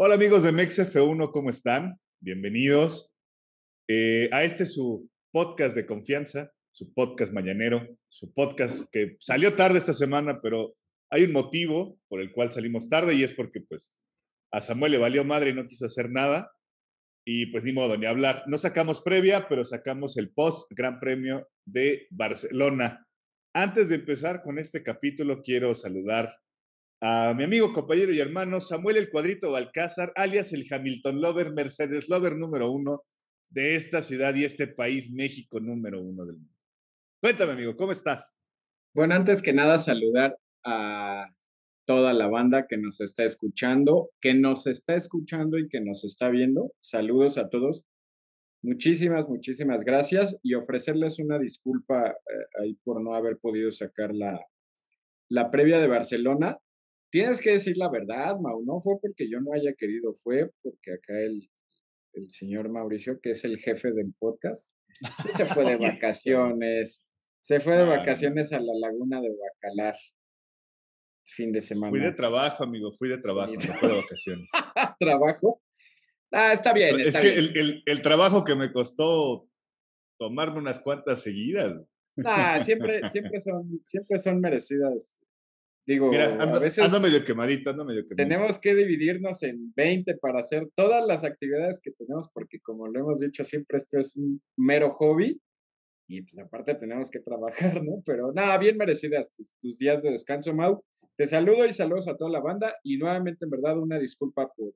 Hola amigos de MexF1, ¿cómo están? Bienvenidos eh, a este su podcast de confianza, su podcast mañanero, su podcast que salió tarde esta semana, pero hay un motivo por el cual salimos tarde y es porque pues a Samuel le valió madre y no quiso hacer nada y pues ni modo ni hablar. No sacamos previa, pero sacamos el post Gran Premio de Barcelona. Antes de empezar con este capítulo, quiero saludar a mi amigo, compañero y hermano Samuel El Cuadrito Balcázar, alias el Hamilton Lover, Mercedes Lover número uno de esta ciudad y este país, México número uno del mundo. Cuéntame, amigo, ¿cómo estás? Bueno, antes que nada, saludar a toda la banda que nos está escuchando, que nos está escuchando y que nos está viendo. Saludos a todos. Muchísimas, muchísimas gracias y ofrecerles una disculpa eh, por no haber podido sacar la, la previa de Barcelona. Tienes que decir la verdad, Mau, no fue porque yo no haya querido, fue porque acá el, el señor Mauricio, que es el jefe del podcast, se fue de vacaciones, se fue de vacaciones a la laguna de Bacalar, fin de semana. Fui de trabajo, amigo, fui de trabajo, no fue de vacaciones. ¿Trabajo? Ah, está bien. es que El, el, el, trabajo que me costó tomarme unas cuantas seguidas. Ah, siempre, siempre, son, siempre son merecidas Digo, a veces ando medio quemadito, ando medio quemadito. Tenemos que dividirnos en 20 para hacer todas las actividades que tenemos, porque como lo hemos dicho siempre, esto es un mero hobby y pues aparte tenemos que trabajar, ¿no? Pero nada, bien merecidas tus, tus, días de descanso, Mau. Te saludo y saludos a toda la banda y nuevamente, en verdad, una disculpa por,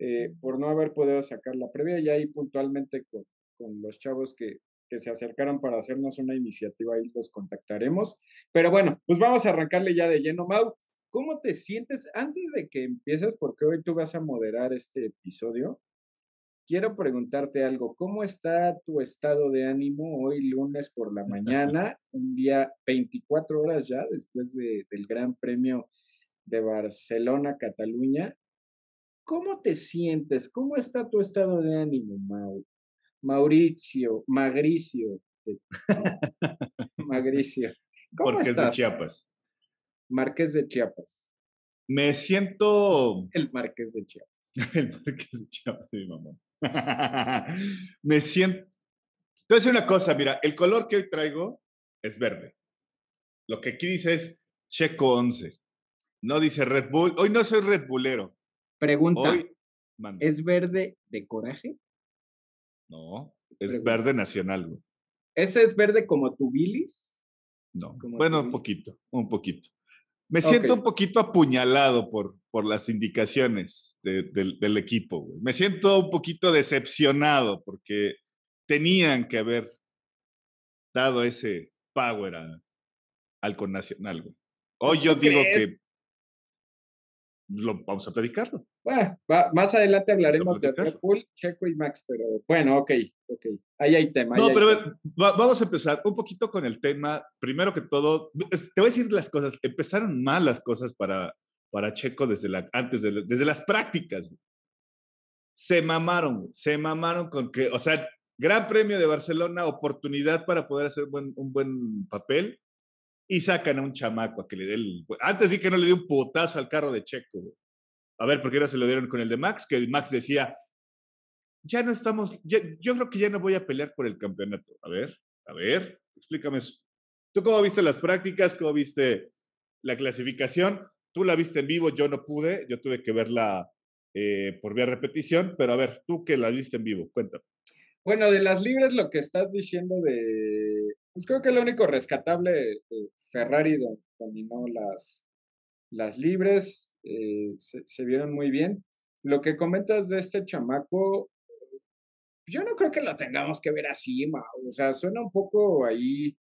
eh, por no haber podido sacar la previa y ahí puntualmente con, con los chavos que, que se acercaron para hacernos una iniciativa, ahí los contactaremos. Pero bueno, pues vamos a arrancarle ya de lleno, Mau. ¿Cómo te sientes antes de que empieces? Porque hoy tú vas a moderar este episodio. Quiero preguntarte algo. ¿Cómo está tu estado de ánimo hoy lunes por la mañana, un día 24 horas ya después de, del Gran Premio de Barcelona, Cataluña? ¿Cómo te sientes? ¿Cómo está tu estado de ánimo, Mau? Mauricio, Magricio. Magricio. ¿Cómo Marqués de Chiapas. Marqués de Chiapas. Me siento. El Marqués de Chiapas. El Marqués de Chiapas, mi mamá. Me siento. Entonces, una cosa, mira, el color que hoy traigo es verde. Lo que aquí dice es Checo 11. No dice Red Bull. Hoy no soy Red Bullero. Pregunta. Hoy, ¿Es verde de coraje? No, es verde nacional, ¿Ese es verde como tu bilis? No, bueno, un poquito, un poquito. Me siento un poquito apuñalado por, por las indicaciones del equipo, güey. Me siento un poquito decepcionado porque tenían que haber dado ese power al connacional, güey. Hoy yo digo que lo, vamos a platicarlo. Más adelante hablaremos de Bull, Checo y Max, pero bueno, ok, ok. Ahí hay tema. no, pero vamos a empezar un poquito con el tema. Primero que todo, te voy a decir las cosas. Empezaron mal las cosas para, para Checo desde la, antes de, desde las prácticas. Se mamaron, se mamaron con que, o sea, Gran Premio de Barcelona, oportunidad para poder hacer buen, un buen papel y sacan a un chamaco a que le dé el... Antes di que no le dio un putazo al carro de Checo. A ver, ¿por qué no se lo dieron con el de Max? Que Max decía, ya no estamos, yo creo que ya no voy a pelear por el campeonato. A ver, a ver, explícame eso. ¿Tú cómo viste las prácticas? ¿Cómo viste la clasificación? Tú la viste en vivo, yo no pude, yo tuve que verla eh, por vía repetición, pero a ver, tú que la viste en vivo, cuéntame. Bueno, de las libres, lo que estás diciendo de. Pues creo que lo único rescatable, eh, Ferrari dominó las, las libres, eh, se, vieron muy bien. Lo que comentas de este chamaco, yo no creo que lo tengamos que ver así, o sea, suena un poco ahí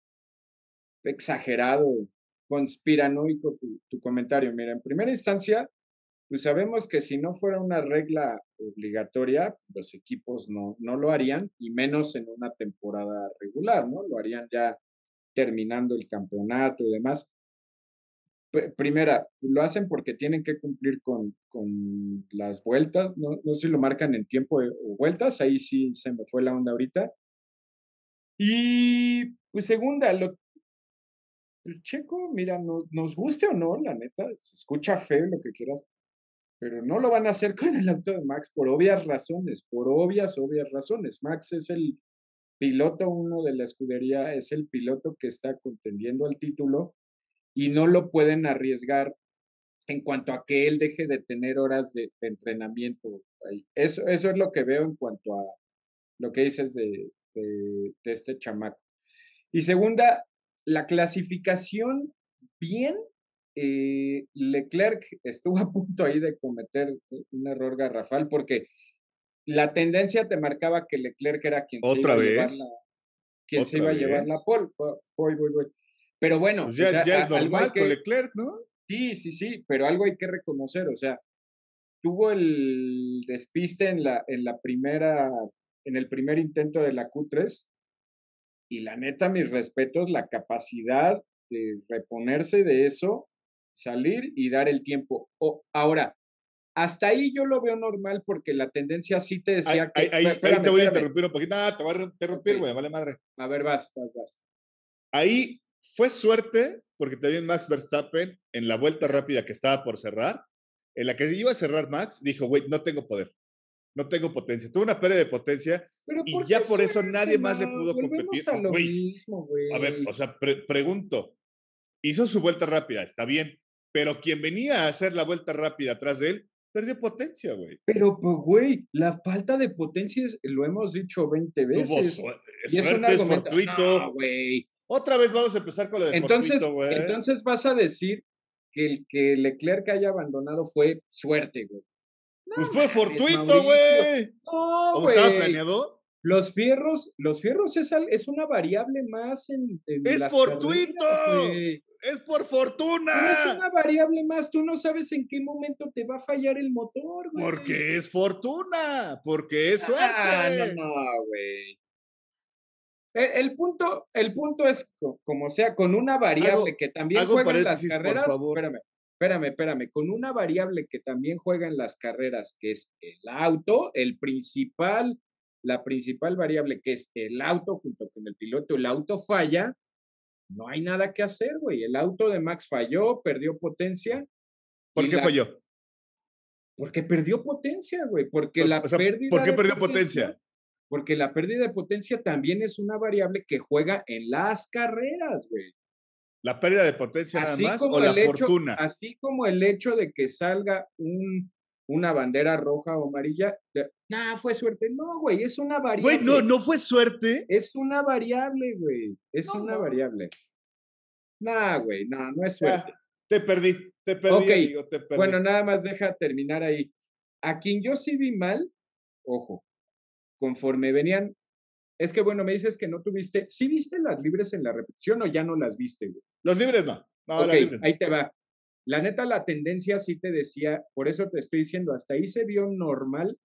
exagerado, conspiranoico tu comentario. Mira, en primera instancia, pues sabemos que si no fuera una regla obligatoria, los equipos no, no lo harían, y menos en una temporada regular, ¿no? Lo harían ya terminando el campeonato y demás. Primera, lo hacen porque tienen que cumplir con, con las vueltas, no, no sé si lo marcan en tiempo o vueltas, ahí sí se me fue la onda ahorita. Y pues segunda, lo, Checo, mira, no, nos guste o no, la neta, se escucha feo lo que quieras, pero no lo van a hacer con el auto de Max por obvias razones, por obvias, obvias razones. Max es el piloto uno de la escudería, es el piloto que está contendiendo al título y no lo pueden arriesgar en cuanto a que él deje de tener horas de, entrenamiento. Eso, eso es lo que veo en cuanto a lo que dices de, de, este chamaco. Y segunda, la clasificación, bien, eh, Leclerc estuvo a punto ahí de cometer un error garrafal porque la tendencia te marcaba que Leclerc era quien se iba a llevar la, quien se iba a llevar la pole. Voy, voy, voy. Pero bueno, pues ya, es normal con Leclerc, ¿no? Sí, sí, sí, pero algo hay que reconocer, o sea, tuvo el despiste en la, en la primera, en el primer intento de la Q3, y la neta, mis respetos, la capacidad de reponerse de eso, salir y dar el tiempo. O, ahora, hasta ahí yo lo veo normal porque la tendencia sí te decía que. Ahí, te voy a interrumpir un poquito. Ah, te voy a interrumpir, güey, vale madre. A ver, vas, vas, vas. Ahí fue suerte porque también Max Verstappen en la vuelta rápida que estaba por cerrar, en la que iba a cerrar Max, dijo, güey, no tengo poder, no tengo potencia. Tuvo una pérdida de potencia y ya por eso nadie más le pudo competir. A, lo mismo, güey. a ver, o sea, pregunto, hizo su vuelta rápida, está bien, pero quien venía a hacer la vuelta rápida atrás de él, perdió potencia, güey. Pero, pues, güey, la falta de potencia es, lo hemos dicho 20 veces. y es un argumento. No, güey. Otra vez vamos a empezar con lo de entonces, Entonces vas a decir que el que Leclerc haya abandonado fue suerte, güey. pues fue fortuito, güey. No, güey. estaba planeado? Los fierros, los fierros es, es una variable más en, es fortuito. es por fortuna. es una variable más. Tú no sabes en qué momento te va a fallar el motor, güey. Porque es fortuna, porque es suerte. Ah, no, no, güey. E, el, punto, el punto es, como sea, con una variable que también juega en las carreras. Espérame, espérame, espérame. Con una variable que también juega en las carreras, que es el auto, el principal, la principal variable que es el auto junto con el piloto, el auto falla, no hay nada que hacer, güey. El auto de Max falló, perdió potencia. ¿Por qué falló? Porque perdió potencia, güey. Porque la pérdida. ¿Por qué perdió potencia? porque la pérdida de potencia también es una variable que juega en las carreras, güey. ¿La pérdida de potencia nada más o la fortuna? Así como el hecho de que salga un, una bandera roja o amarilla, nah, fue suerte. No, güey, es una variable. Güey, no, no fue suerte. Es una variable, güey. Es una variable. Nah, güey, no, no es suerte. te perdí, te perdí, te perdí. Bueno, nada más deja terminar ahí. A quien yo sí vi mal, ojo, conforme venían, es que bueno, me dices que no tuviste, ¿sí viste las libres en la repetición o ya no las viste? Los libres no. no ahí te va. La neta, la tendencia sí te decía, por eso te estoy diciendo, hasta ahí se vio normal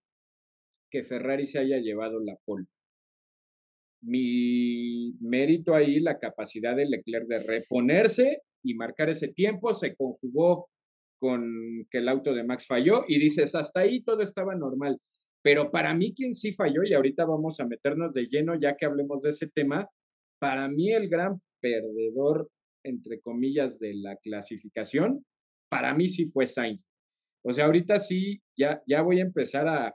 que Ferrari se haya llevado la pole. Mi mérito ahí, la capacidad de Leclerc de reponerse y marcar ese tiempo, se conjugó con que el auto de Max falló y dices, hasta ahí todo estaba normal. Pero para mí quien sí falló, y ahorita vamos a meternos de lleno ya que hablemos de ese tema, para mí el gran perdedor, entre comillas, de la clasificación, para mí sí fue Sainz. O sea, ahorita sí, ya, ya voy a empezar a,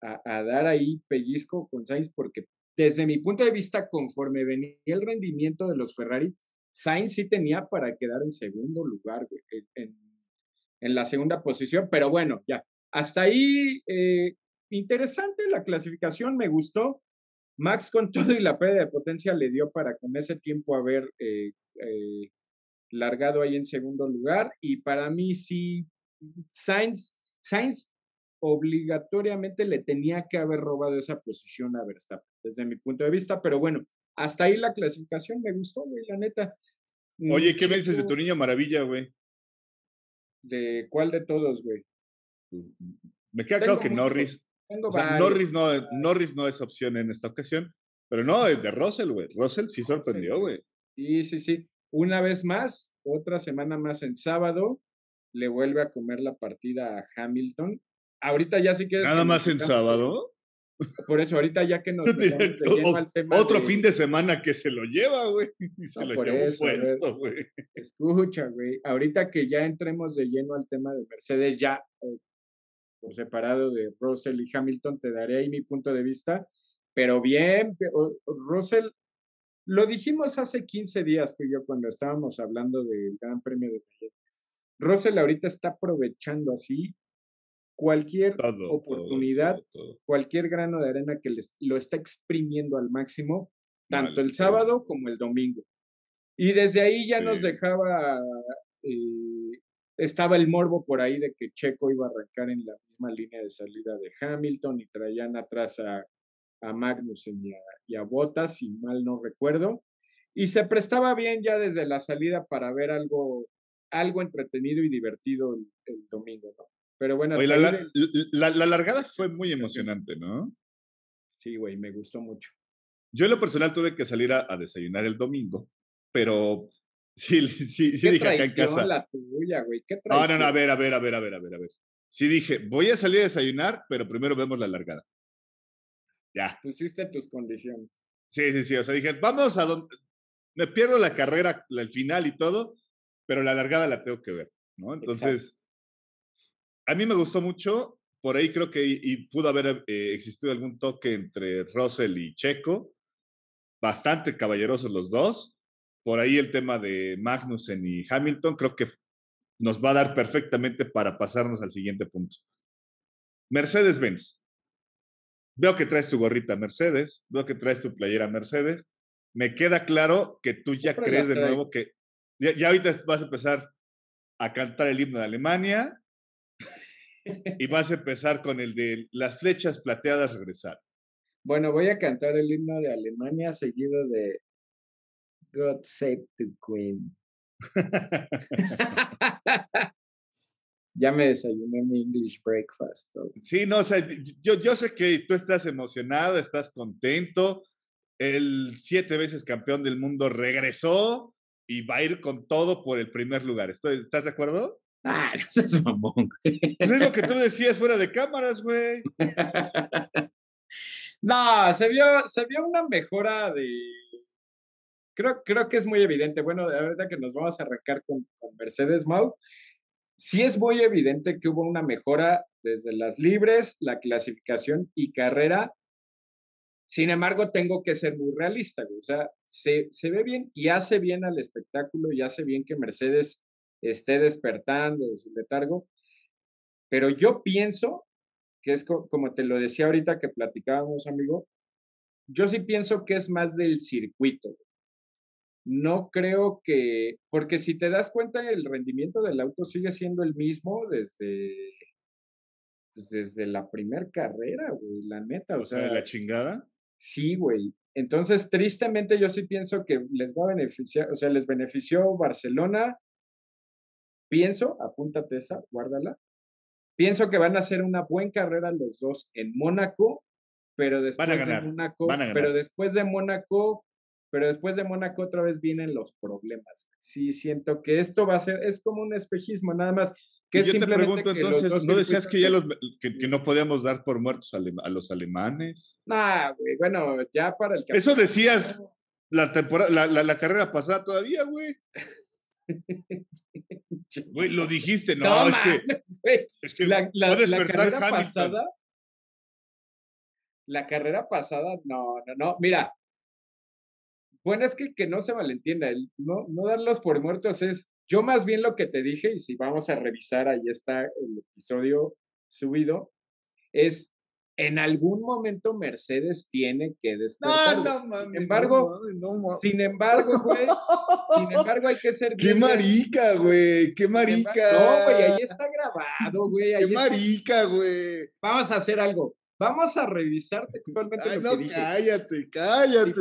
a, dar ahí pellizco con Sainz porque desde mi punto de vista, conforme venía el rendimiento de los Ferrari, Sainz sí tenía para quedar en segundo lugar, en, en, la segunda posición, pero bueno, ya. Hasta ahí eh, interesante la clasificación, me gustó. Max con todo y la pérdida de potencia le dio para con ese tiempo haber eh, eh, largado ahí en segundo lugar. Y para mí sí, Sainz, Sainz obligatoriamente le tenía que haber robado esa posición a Verstappen, desde mi punto de vista. Pero bueno, hasta ahí la clasificación me gustó, güey, la neta. Oye, ¿qué me dices de tu niño maravilla, güey? ¿De cuál de todos, güey? Me queda claro que Norris, Norris, no, Norris no es opción en esta ocasión, pero no, es de Russell, güey. Russell sí sorprendió, güey. Sí, sí, sí. Una vez más, otra semana más en sábado, le vuelve a comer la partida a Hamilton. Ahorita ya sí quieres. Nada más en sábado. Por eso, ahorita ya que nos metemos al tema. Otro fin de semana que se lo lleva, güey. se lo lleva puesto, güey. Escucha, güey. Ahorita que ya entremos de lleno al tema de Mercedes, ya por separado de Russell y Hamilton, te daré ahí mi punto de vista, pero bien, Russell, lo dijimos hace 15 días tú y yo cuando estábamos hablando del Gran Premio de Miami. Russell ahorita está aprovechando así cualquier oportunidad, cualquier grano de arena que les, lo está exprimiendo al máximo, tanto el sábado como el domingo. Y desde ahí ya nos dejaba, eh, estaba el morbo por ahí de que Checo iba a arrancar en la misma línea de salida de Hamilton y traían atrás a, a Magnussen y a, Bottas, si mal no recuerdo. Y se prestaba bien ya desde la salida para ver algo, algo entretenido y divertido el, domingo, ¿no? Pero bueno. la, la, largada fue muy emocionante, ¿no? Sí, güey, me gustó mucho. Yo en lo personal tuve que salir a, desayunar el domingo, pero sí, sí, sí dije acá en casa. la tuya, güey. ¿Qué no, no, no, a ver, a ver, a ver, a ver, a ver, a ver. Sí dije, voy a salir a desayunar, pero primero vemos la largada. Ya. Pusiste tus condiciones. Sí, sí, sí. O sea, dije, vamos a donde. Me pierdo la carrera, el final y todo, pero la largada la tengo que ver, ¿no? Entonces, a mí me gustó mucho. Por ahí creo que y pudo haber eh, existido algún toque entre Russell y Checo. Bastante caballerosos los dos. Por ahí el tema de Magnussen y Hamilton creo que nos va a dar perfectamente para pasarnos al siguiente punto. Mercedes-Benz. Veo que traes tu gorrita Mercedes, veo que traes tu playera Mercedes. Me queda claro que tú ya crees de nuevo que ya, ahorita vas a empezar a cantar el himno de Alemania y vas a empezar con el de las flechas plateadas regresar. Bueno, voy a cantar el himno de Alemania seguido de God Save the Queen. ya me desayuné mi English breakfast. Sí, no, o sea, yo, yo sé que tú estás emocionado, estás contento. El siete veces campeón del mundo regresó y va a ir con todo por el primer lugar. ¿Estás de acuerdo? Ah, no seas mamón. Pues es lo que tú decías fuera de cámaras, güey. no, se vio, se vio una mejora de. Creo, creo que es muy evidente. Bueno, ahorita que nos vamos a arrancar con, con Mercedes Mau, sí es muy evidente que hubo una mejora desde las libres, la clasificación y carrera. Sin embargo, tengo que ser muy realista, o sea, se, ve bien y hace bien al espectáculo y hace bien que Mercedes esté despertando de su letargo, pero yo pienso que es como te lo decía ahorita que platicábamos, amigo, yo sí pienso que es más del circuito no creo que, porque si te das cuenta, el rendimiento del auto sigue siendo el mismo desde, pues, desde la primer carrera, güey, la neta. O, sea, de la chingada. Sí, güey. Entonces, tristemente, yo sí pienso que les va a beneficiar, o sea, les benefició Barcelona. Pienso, apúntate esa, guárdala. Pienso que van a hacer una buena carrera los dos en Mónaco, pero después de Mónaco, pero después de Mónaco pero después de Mónaco otra vez vienen los problemas. Sí, siento que esto va a ser, es como un espejismo, nada más. Que yo te pregunto entonces, ¿no decías que ya los, que, no podíamos dar por muertos a, los alemanes? Ah, güey, bueno, ya para el Eso decías la temporada, la, la, carrera pasada todavía, güey. Güey, lo dijiste, no, es, que, es que la, la, la carrera pasada, la carrera pasada, no, no, no, mira, bueno, es que, que no se malentienda, el no, no darlos por muertos es, yo más bien lo que te dije, y si vamos a revisar, ahí está el episodio subido, es en algún momento Mercedes tiene que despertar. No, no, sin embargo, no, sin embargo, güey, sin embargo hay que ser Qué marica, güey, qué marica. No, güey, ahí está grabado, güey. Qué marica, güey. Vamos a hacer algo. Vamos a revisar textualmente lo que dije. Cállate, cállate.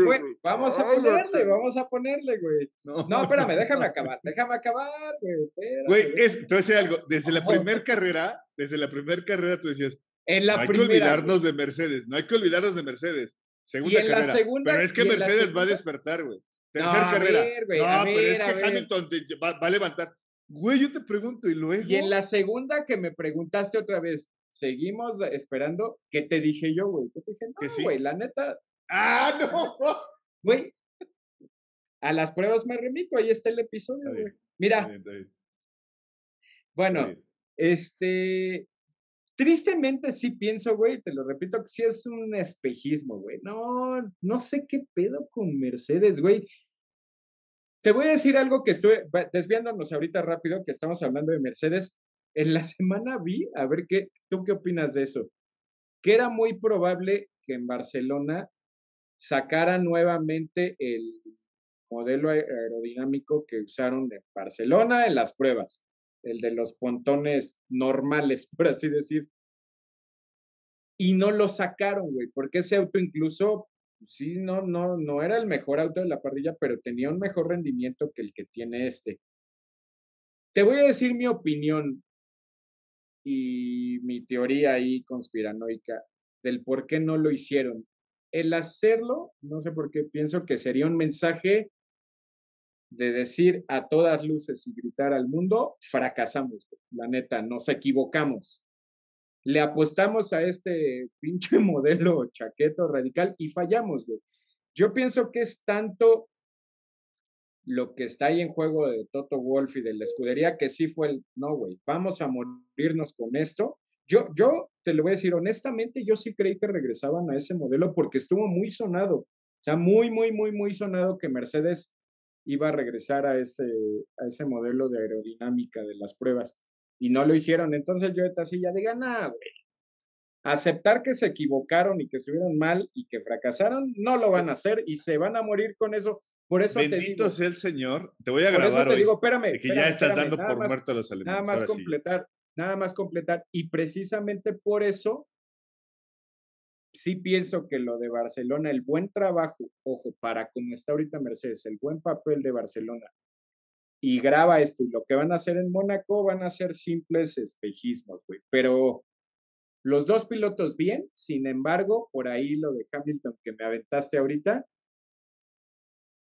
vamos a ponerle, vamos a ponerle, güey. No. espérame, déjame acabar, déjame acabar, güey. Güey, es, te voy a decir algo. Desde la primera carrera, desde la primera carrera tú decías, en la no hay que olvidarnos de Mercedes, no hay que olvidarnos de Mercedes. Segunda carrera. La segunda, pero es que Mercedes va a despertar, güey. Tercera carrera. no, pero es que Hamilton va, va a levantar. Güey, yo te pregunto, ¿y luego? Y en la segunda que me preguntaste otra vez, seguimos esperando. ¿Qué te dije yo, güey? te dije, no, güey, la neta. ¡Ah, no! Güey, a las pruebas me remito, ahí está el episodio, güey. Mira. Bueno, este. tristemente sí pienso, güey, te lo repito, que sí es un espejismo, güey. No, no sé qué pedo con Mercedes, güey. Te voy a decir algo que estoy desviándonos ahorita rápido, que estamos hablando de Mercedes. En la semana vi, a ver qué, tú qué opinas de eso, que era muy probable que en Barcelona sacara nuevamente el modelo aerodinámico que usaron en Barcelona en las pruebas, el de los pontones normales, por así decir. Y no lo sacaron, güey, porque ese auto incluso sí, no, no, no era el mejor auto de la parrilla, pero tenía un mejor rendimiento que el que tiene este. Te voy a decir mi opinión y mi teoría ahí conspiranoica del por qué no lo hicieron. El hacerlo, no sé por qué, pienso que sería un mensaje de decir a todas luces y gritar al mundo, fracasamos, la neta, nos equivocamos le apostamos a este pinche modelo chaqueto radical y fallamos. Yo pienso que es tanto lo que está ahí en juego de Toto Wolf y de la escudería que sí fue el, no, güey, vamos a morirnos con esto. Yo, yo te lo voy a decir honestamente, yo sí creí que regresaban a ese modelo porque estuvo muy sonado, o sea, muy, muy, muy, muy sonado que Mercedes iba a regresar a ese, a ese modelo de aerodinámica de las pruebas y no lo hicieron. Entonces yo esta silla diga, nada, güey. Aceptar que se equivocaron y que estuvieron mal y que fracasaron, no lo van a hacer y se van a morir con eso. Por eso Bendito te digo, sea el Señor. Te voy a por grabar eso te hoy digo, espérame. de que espérame, ya estás espérame, dando nada por más- muerto a los alemanes. Nada más Ahora sí. completar, nada más completar. Y precisamente por eso, sí pienso que lo de Barcelona, el buen trabajo, ojo, para como está ahorita Mercedes, el buen papel de Barcelona, y graba esto, y lo que van a hacer en Mónaco van a ser simples espejismos, güey. Pero los dos pilotos bien, sin embargo, por ahí lo de Hamilton que me aventaste ahorita,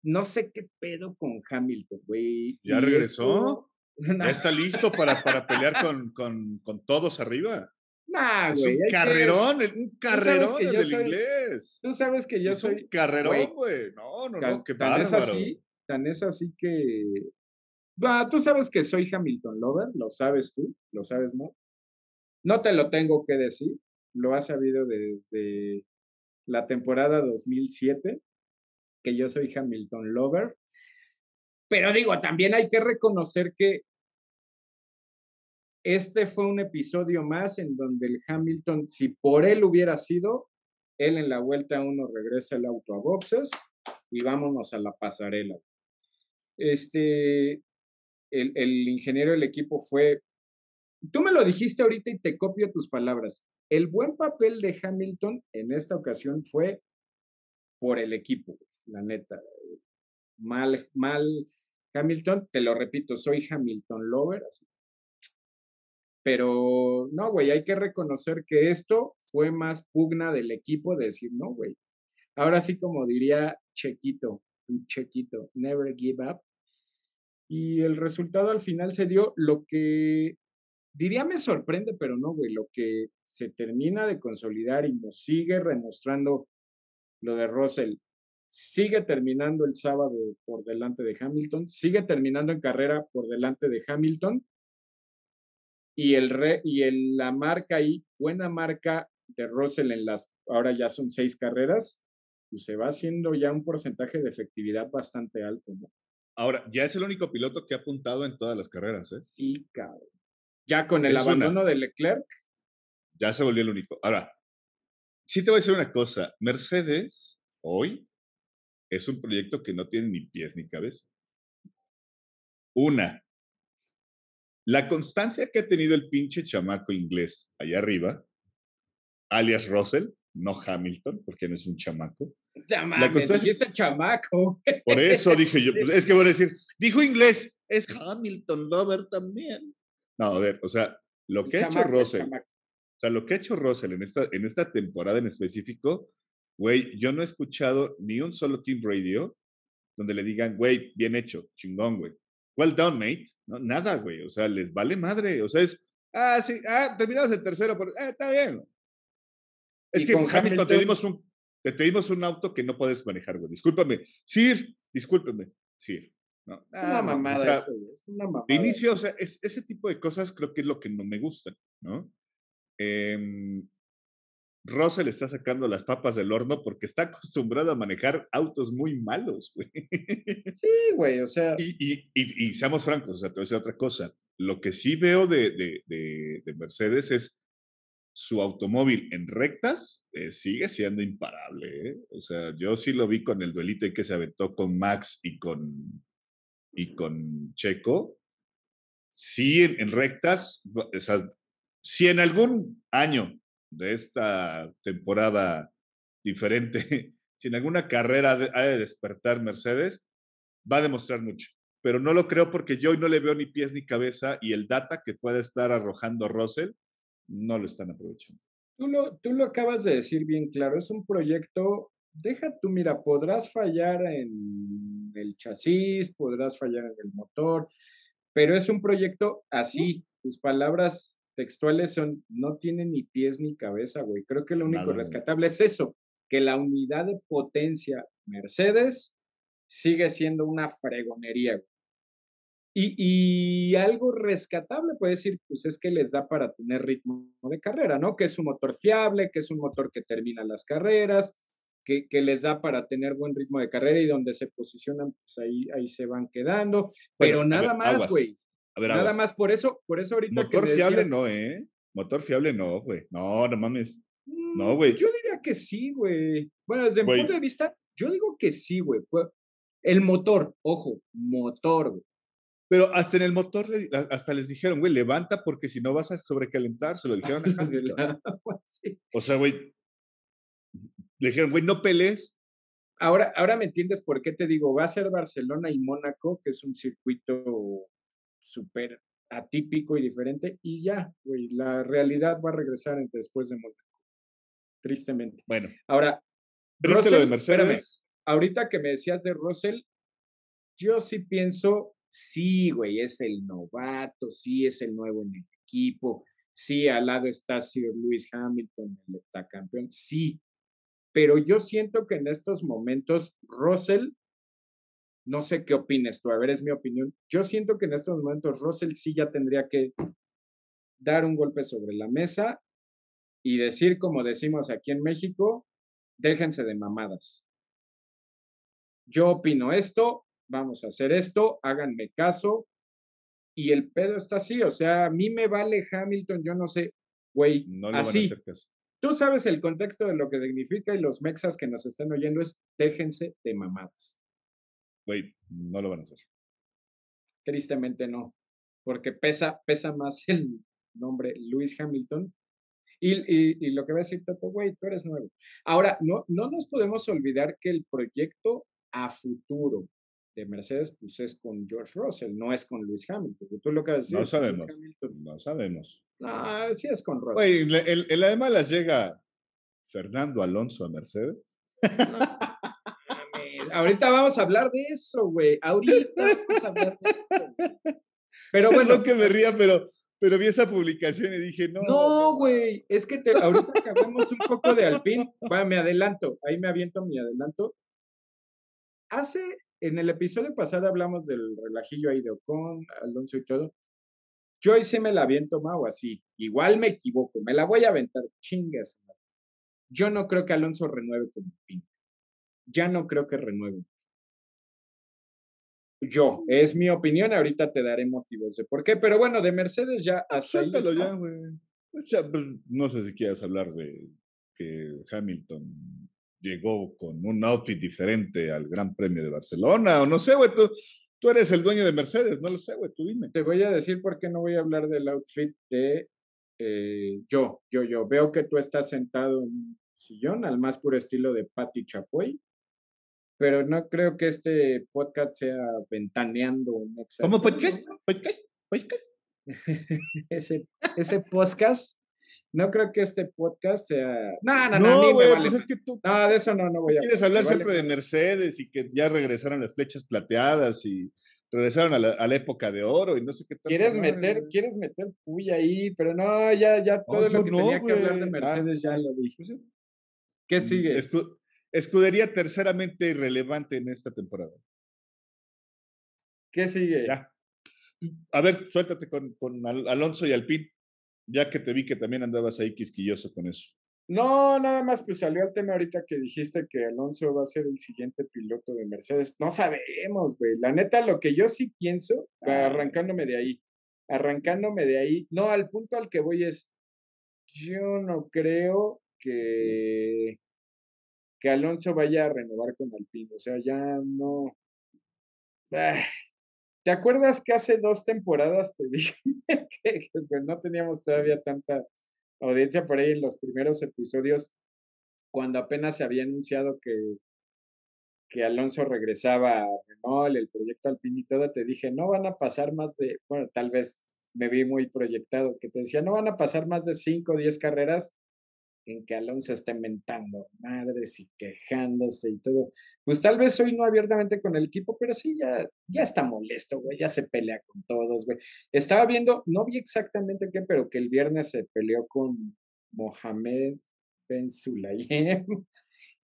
no sé qué pedo con Hamilton, güey. ¿Ya regresó? Ya está listo para, para pelear con, con, con todos arriba. Nah, Es güey. un que- carrerón, un carrerón el del soy- inglés. Tú sabes que yo es soy. un carrerón, güey. No, no, no, qué tan es bárbaro. así, tan es así que. Tú sabes que soy Hamilton Lover, lo sabes tú, lo sabes, ¿no? No te lo tengo que decir, lo has sabido desde la temporada 2007, que yo soy Hamilton Lover. Pero digo, también hay que reconocer que este fue un episodio más en donde el Hamilton, si por él hubiera sido, él en la vuelta uno regresa el auto a boxes y vámonos a la pasarela. Este, el, el ingeniero del equipo fue, tú me lo dijiste ahorita y te copio tus palabras. El buen papel de Hamilton en esta ocasión fue por el equipo, la neta. Mal, mal Hamilton, te lo repito, soy Hamilton lover. Pero no, güey, hay que reconocer que esto fue más pugna del equipo de decir, no, güey. Ahora sí, como diría Chequito, Chequito, never give up. Y el resultado al final se dio lo que diría me sorprende, pero no, güey, lo que se termina de consolidar y nos sigue demostrando lo de Russell. Sigue terminando el sábado por delante de Hamilton, sigue terminando en carrera por delante de Hamilton y el re, y el, la marca ahí, buena marca de Russell en las, ahora ya son seis carreras, pues se va haciendo ya un porcentaje de efectividad bastante alto, ¿no? Ahora, ya es el único piloto que ha apuntado en todas las carreras, ¿eh? Y cabrón. Ya con el Es una. abandono de Leclerc, Ya se volvió el único. Ahora, sí te voy a decir una cosa. Mercedes, hoy, es un proyecto que no tiene ni pies ni cabeza. Una, la constancia que ha tenido el pinche chamaco inglés allá arriba, alias Russell, no Hamilton, porque no es un chamaco. ya mames, constancia- dijiste chamaco. Por eso dije yo, pues, es que voy a decir, dijo inglés, es Hamilton Lover también. No, a ver, o sea, lo que ha hecho Russell, o sea, lo que ha hecho Russell en esta, en esta temporada en específico, güey, yo no he escuchado ni un solo Team Radio donde le digan, güey, bien hecho, chingón, güey. Well done, mate. No, nada, güey. O sea, les vale madre. O sea, es, ah, sí, ah, terminamos el tercero, pero, ah, está bien. Es que con Hamilton, te dimos un, te, te dimos un auto que no puedes manejar, güey. Discúlpame. Sir, discúlpeme. Sir. No, Es una ah, no, o mamada sea, eso, güey, es una mamada. de inicio, o sea, es, ese tipo de cosas creo que es lo que no me gustan, ¿no? em, Russell está sacando las papas del horno porque está acostumbrado a manejar autos muy malos, güey. Sí, güey, o sea. Y, y, y, seamos francos, o sea, te voy a decir otra cosa. Lo que sí veo de, de, de, Mercedes es su automóvil en rectas eh, sigue siendo imparable. ¿eh? O sea, yo sí lo vi con el duelito que se aventó con Max y con, y con Checo. Sí, en, en rectas, o sea, si en algún año de esta temporada diferente, si en alguna carrera ha de despertar Mercedes, va a demostrar mucho. Pero no lo creo porque yo no le veo ni pies ni cabeza y el data que puede estar arrojando Russell no lo están aprovechando. Tú lo, tú lo acabas de decir bien claro, es un proyecto, deja tú, mira, podrás fallar en el chasis, podrás fallar en el motor, pero es un proyecto así, tus palabras textuales son, no tienen ni pies ni cabeza, güey. Creo que lo único rescatable es eso, que la unidad de potencia Mercedes sigue siendo una fregonería, Y, algo rescatable puede decir, pues es que les da para tener ritmo de carrera, ¿no? Que es un motor fiable, que es un motor que termina las carreras, que, que les da para tener buen ritmo de carrera y donde se posicionan, pues ahí, ahí se van quedando. Pero nada más, güey. Nada más por eso, por eso ahorita Motor fiable no, ¿eh? Motor fiable no, güey. No, no mames. No, mm, güey. Yo diría que sí, güey. Bueno, desde mi punto de vista, yo digo que sí, güey. El motor, ojo, motor, güey. Pero hasta en el motor, hasta les dijeron, güey, levanta porque si no vas a sobrecalentar, se lo dijeron a O sea, güey, le dijeron, güey, no pelees. Ahora, ahora me entiendes por qué te digo, va a ser Barcelona y Mónaco, que es un circuito súper atípico y diferente, y ya, güey, la realidad va a regresar después de Mónaco. Tristemente. Bueno. Ahora, Russell, de Mercedes. ahorita que me decías de Russell, yo sí pienso, sí, güey, es el novato, sí es el nuevo en el equipo, sí, al lado está Sir Lewis Hamilton, el campeón sí, pero yo siento que en estos momentos Russell no sé qué opines tú, a ver, es mi opinión. Yo siento que en estos momentos Russell sí ya tendría que dar un golpe sobre la mesa y decir, como decimos aquí en México, déjense de mamadas. Yo opino esto, vamos a hacer esto, háganme caso. Y el pedo está así, o sea, a mí me vale Hamilton, yo no sé, güey, no así. Tú sabes el contexto de lo que significa y los mexas que nos estén oyendo es déjense de mamadas güey, no lo van a hacer. Tristemente no, porque pesa, pesa más el nombre Luis Hamilton. Y, y, lo que va a decir Toto, güey, tú eres nuevo. Ahora, no, no nos podemos olvidar que el proyecto a futuro de Mercedes, pues es con George Russell, no es con Luis Hamilton. Tú lo que decir, no sabemos. No sabemos. No, sí es con Russell. Güey, el, el, además las llega Fernando Alonso a Mercedes. Ahorita vamos a hablar de eso, güey. Ahorita vamos a hablar de eso. Pero bueno. No que me ría, pero, pero vi esa publicación y dije, no. No, güey. Es que ahorita que hablamos un poco de Alpine, va, me adelanto. Ahí me aviento mi adelanto. Hace, en el episodio pasado hablamos del relajillo ahí de Ocon, Alonso y todo. Yo ahí sí me la aviento, Mau, así. Igual me equivoco, me la voy a aventar, chingas. Yo no creo que Alonso renueve con Alpine ya no creo que renueven. Yo, es mi opinión, ahorita te daré motivos de por qué, pero bueno, de Mercedes ya hasta ahí ya, güey. Pues pues, no sé si quieres hablar de que Hamilton llegó con un outfit diferente al Gran Premio de Barcelona, o no sé, güey, tú, tú eres el dueño de Mercedes, no lo sé, güey, tú dime. Te voy a decir por qué no voy a hablar del outfit de eh, yo, yo, yo. Veo que tú estás sentado en un sillón al más puro estilo de Patti Chapoy pero no creo que este podcast sea ventaneando un ¿Cómo podcast? ¿Podcast? ¿Podcast? ese, ese podcast, no creo que este podcast sea. No, no, no, no, güey, pues es que tú. No, de eso no, no voy a. Quieres hablar siempre de Mercedes y que ya regresaron las flechas plateadas y regresaron a la, a la época de oro y no sé qué tal. Quieres meter, quieres meter puya ahí, pero no, ya, ya todo lo que tenía que hablar de ah, Mercedes ya lo dije. Pues ¿Qué mm, sigue? Escudería terceramente irrelevante en esta temporada. ¿Qué sigue? Ya. A ver, suéltate con, con Alonso y Alpín. Ya que te vi que también andabas ahí quisquilloso con eso. No, nada más, pues salió el tema ahorita que dijiste que Alonso va a ser el siguiente piloto de Mercedes. No sabemos, güey. La neta, lo que yo sí pienso, Ah. arrancándome de ahí, arrancándome de ahí, no, al punto al que voy es, yo no creo que, que Alonso vaya a renovar con Alpine. O sea, ya no. Ah, ¿Te acuerdas que hace dos temporadas te dije que, no teníamos todavía tanta audiencia por ahí en los primeros episodios, cuando apenas se había anunciado que, que Alonso regresaba a Renault, el proyecto Alpine y todo, te dije, no van a pasar más de, bueno, tal vez me vi muy proyectado, que te decía, no van a pasar más de 5 o 10 carreras en que Alonso esté inventando madres y quejándose y todo. Pues tal vez hoy no abiertamente con el equipo, pero sí ya, ya está molesto, güey, ya se pelea con todos, güey. Estaba viendo, no vi exactamente qué, pero que el viernes se peleó con Mohamed Ben Sulayem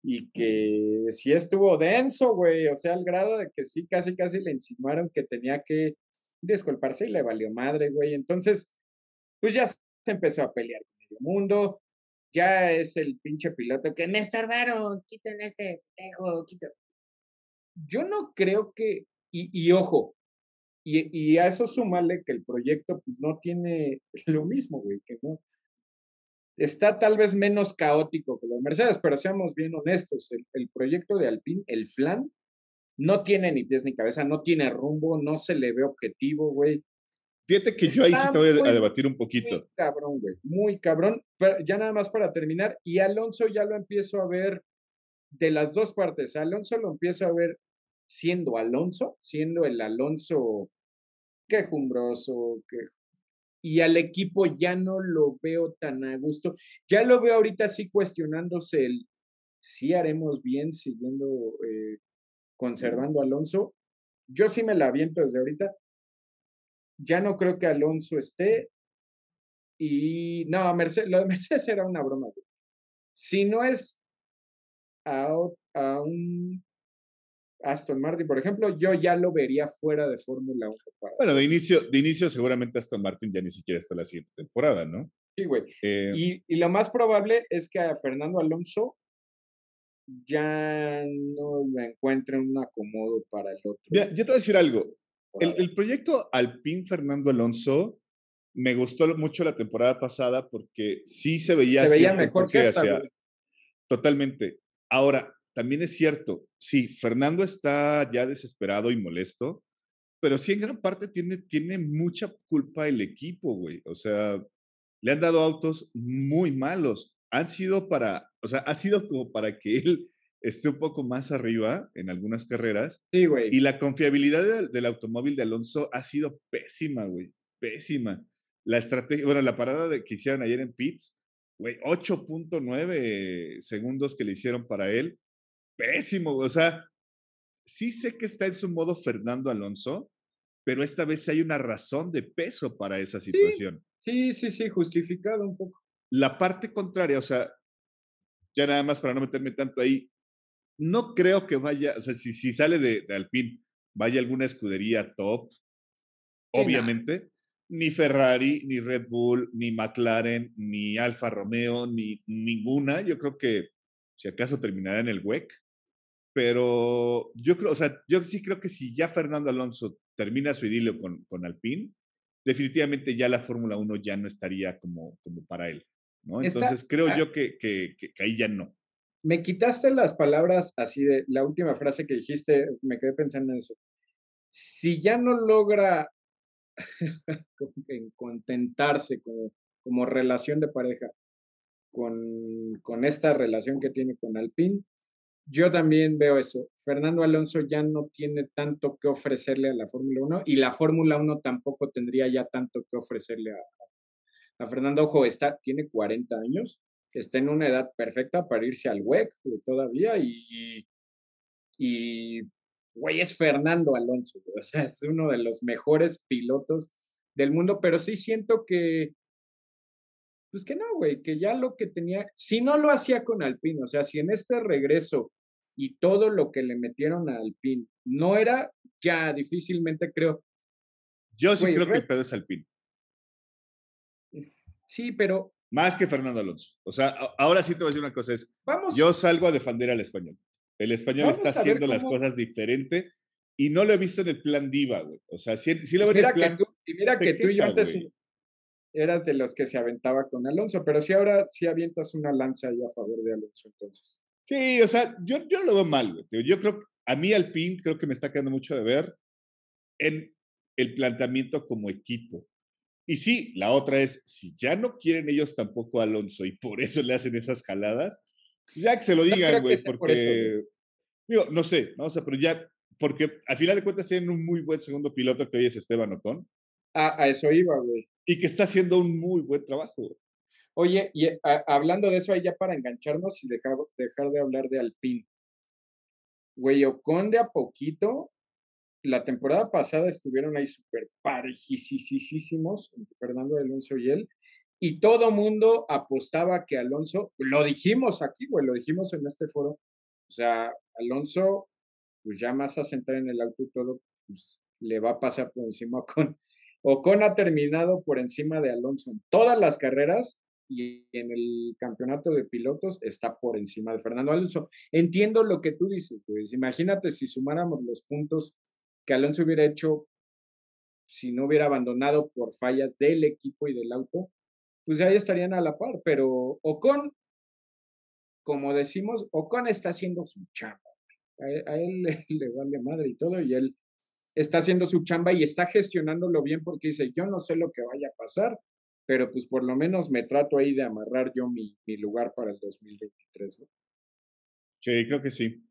y que sí estuvo denso, güey, o sea, al grado de que sí, casi, casi le insinuaron que tenía que disculparse y le valió madre, güey. Entonces, pues ya se empezó a pelear con medio mundo, ya es el pinche piloto que me estorbaron, quiten este dejo, quiten. Yo no creo que, y, y ojo, y, y, a eso súmale que el proyecto pues no tiene lo mismo, güey, que no. Está tal vez menos caótico que los Mercedes, pero seamos bien honestos, el, el proyecto de Alpine, el flan, no tiene ni pies ni cabeza, no tiene rumbo, no se le ve objetivo, güey. Fíjate que yo ahí sí te voy a debatir un poquito. Muy cabrón, güey, muy cabrón. Pero ya nada más para terminar, y Alonso ya lo empiezo a ver de las dos partes. Alonso lo empiezo a ver siendo Alonso, siendo el Alonso quejumbroso, que y al equipo ya no lo veo tan a gusto. Ya lo veo ahorita sí cuestionándose el si haremos bien siguiendo eh, conservando a Alonso. Yo sí me la aviento desde ahorita. Ya no creo que Alonso esté. Y no, Mercedes, lo de Mercedes era una broma. Güey. Si no es a, a, un Aston Martin, por ejemplo, yo ya lo vería fuera de Fórmula 1. Para bueno, de inicio, de inicio seguramente Aston Martin ya ni siquiera está la siguiente temporada, ¿no? Sí, güey. Eh, y, y, lo más probable es que a Fernando Alonso ya no me encuentre un acomodo para el otro. Ya, yo te voy a decir algo. El, el, proyecto Alpine Fernando Alonso me gustó mucho la temporada pasada porque sí se veía, se veía mejor que esta, hacia, Totalmente. Ahora, también es cierto, sí, Fernando está ya desesperado y molesto, pero sí en gran parte tiene, tiene mucha culpa el equipo, güey. O sea, le han dado autos muy malos. Han sido para, o sea, ha sido como para que él esté un poco más arriba en algunas carreras. Sí, güey. Y la confiabilidad del, del automóvil de Alonso ha sido pésima, güey. Pésima. La estrategia, bueno, la parada de, que hicieron ayer en Pits, güey, 8.9 segundos que le hicieron para él. Pésimo, o sea, sí sé que está en su modo Fernando Alonso, pero esta vez hay una razón de peso para esa situación. Sí, sí, sí, justificado un poco. La parte contraria, o sea, ya nada más para no meterme tanto ahí, no creo que vaya, o sea, si, si sale de, de Alpine, vaya alguna escudería top, obviamente. No. Ni Ferrari, ni Red Bull, ni McLaren, ni Alfa Romeo, ni ninguna. Yo creo que si acaso terminará en el WEC. Pero yo creo, o sea, yo sí creo que si ya Fernando Alonso termina su idilio con, con Alpine, definitivamente ya la Fórmula 1 ya no estaría como, como para él. ¿no? Entonces Está, creo ah, yo que, que, que, que ahí ya no. Me quitaste las palabras así de la última frase que dijiste, me quedé pensando en eso. Si ya no logra en contentarse como, relación de pareja con, con esta relación que tiene con Alpine, yo también veo eso. Fernando Alonso ya no tiene tanto que ofrecerle a la Fórmula 1 y la Fórmula 1 tampoco tendría ya tanto que ofrecerle a, a Fernando. Ojo, está, tiene 40 años, está en una edad perfecta para irse al WEC todavía y, y güey, es Fernando Alonso, o sea, es uno de los mejores pilotos del mundo, pero sí siento que, pues que no, güey, que ya lo que tenía, si no lo hacía con Alpine, o sea, si en este regreso y todo lo que le metieron a Alpine no era, ya difícilmente creo. Yo sí creo que el pedo es Alpine. Sí, pero. Más que Fernando Alonso. O sea, ahora sí te voy a decir una cosa: es. Vamos. Yo salgo a defender al español. El español está haciendo las cosas diferente y no lo he visto en el plan Diva, güey. O sea, sí, lo veo en el plan. Que tú, y mira que tú y yo antes eras de los que se aventaba con Alonso, pero sí ahora sí avientas una lanza ahí a favor de Alonso, entonces. Sí, o sea, yo, yo lo veo mal, güey. Yo creo a mí Alpine creo que me está quedando mucho de ver en el planteamiento como equipo. Y sí, la otra es, si ya no quieren ellos tampoco a Alonso y por eso le hacen esas jaladas, ya que se lo digan, güey, porque, digo, no sé, ¿no? O sea, pero ya, porque al final de cuentas tienen un muy buen segundo piloto que hoy es Esteban Ocon. a eso iba, güey. Y que está haciendo un muy buen trabajo. Oye, y hablando de eso, ahí ya para engancharnos y dejar, dejar de hablar de Alpine. Güey, Ocon de a poquito, la temporada pasada estuvieron ahí súper parejísimos, Fernando Alonso y él, y todo mundo apostaba que Alonso, lo dijimos aquí, güey, lo dijimos en este foro, o sea, Alonso, pues ya más a sentar en el auto y todo, pues le va a pasar por encima con Ocon ha terminado por encima de Alonso en todas las carreras y en el campeonato de pilotos está por encima de Fernando Alonso. Entiendo lo que tú dices, pues imagínate si sumáramos los puntos que Alonso hubiera hecho si no hubiera abandonado por fallas del equipo y del auto, pues ahí estarían a la par, pero Ocon, como decimos, Ocon está haciendo su chamba. A, él le, vale madre y todo, y él está haciendo su chamba y está gestionándolo bien porque dice, yo no sé lo que vaya a pasar, pero pues por lo menos me trato ahí de amarrar yo mi, lugar para el 2023. Sí, creo que sí.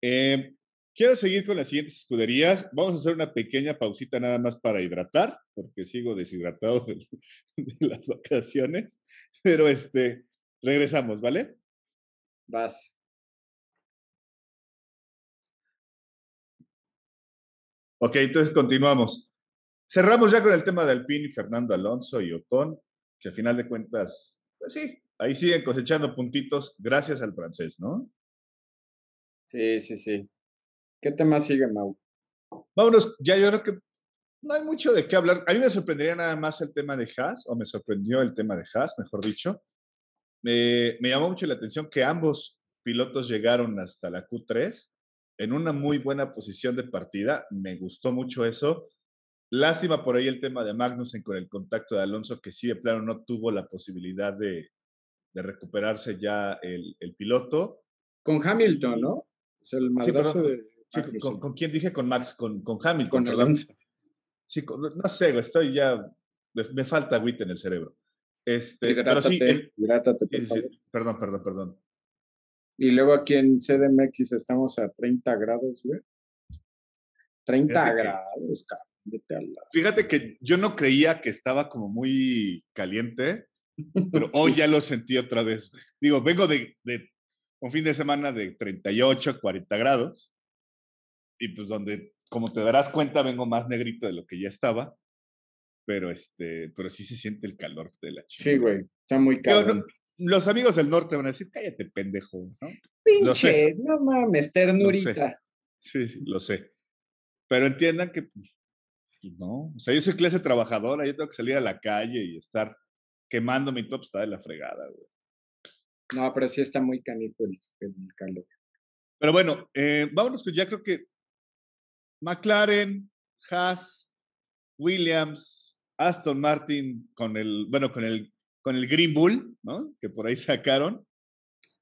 Eh, quiero seguir con las siguientes escuderías. Vamos a hacer una pequeña pausita nada más para hidratar, porque sigo deshidratado de, de las vacaciones, pero este, regresamos, ¿vale? Vas. Ok, entonces continuamos. Cerramos ya con el tema de Alpine y Fernando Alonso y Ocon, que al final de cuentas, pues sí, ahí siguen cosechando puntitos gracias al francés, ¿no? Sí, sí, sí. ¿Qué tema sigue, Mau? Vámonos, ya yo creo que no hay mucho de qué hablar. A mí me sorprendería nada más el tema de Haas, o me sorprendió el tema de Haas, mejor dicho. me llamó mucho la atención que ambos pilotos llegaron hasta la Q3 en una muy buena posición de partida. Me gustó mucho eso. Lástima por ahí el tema de Magnussen con el contacto de Alonso, que sí de plano no tuvo la posibilidad de, recuperarse ya el, piloto. Con Hamilton, ¿no? Es el madrazo de. Con, quién dije? Con Max, con, con Hamilton. Con Alonso. Sí, no sé, estoy ya. Me, falta wit en el cerebro. Este, pero sí, perdón, perdón, perdón. Y luego aquí en CDMX estamos a 30 grados, güey. 30 grados, cabrón. Fíjate que yo no creía que estaba como muy caliente, pero hoy ya lo sentí otra vez. Digo, vengo de, de, un fin de semana de 38, 40 grados, y pues donde, como te darás cuenta, vengo más negrito de lo que ya estaba, pero este, pero sí se siente el calor de la chica. Sí, güey, está muy caliente los amigos del norte van a decir, cállate, pendejo. ¿no? Pinche, no mames, ternurita. Sí, sí, lo sé. Pero entiendan que, pues, pues, no, o sea, yo soy clase trabajadora, yo tengo que salir a la calle y estar quemando mi top, está de la fregada, güey. No, pero sí está muy canijo el, calor. Pero bueno, eh, vámonos, ya creo que McLaren, Haas, Williams, Aston Martin con el, bueno, con el con el Green Bull, ¿no? Que por ahí sacaron.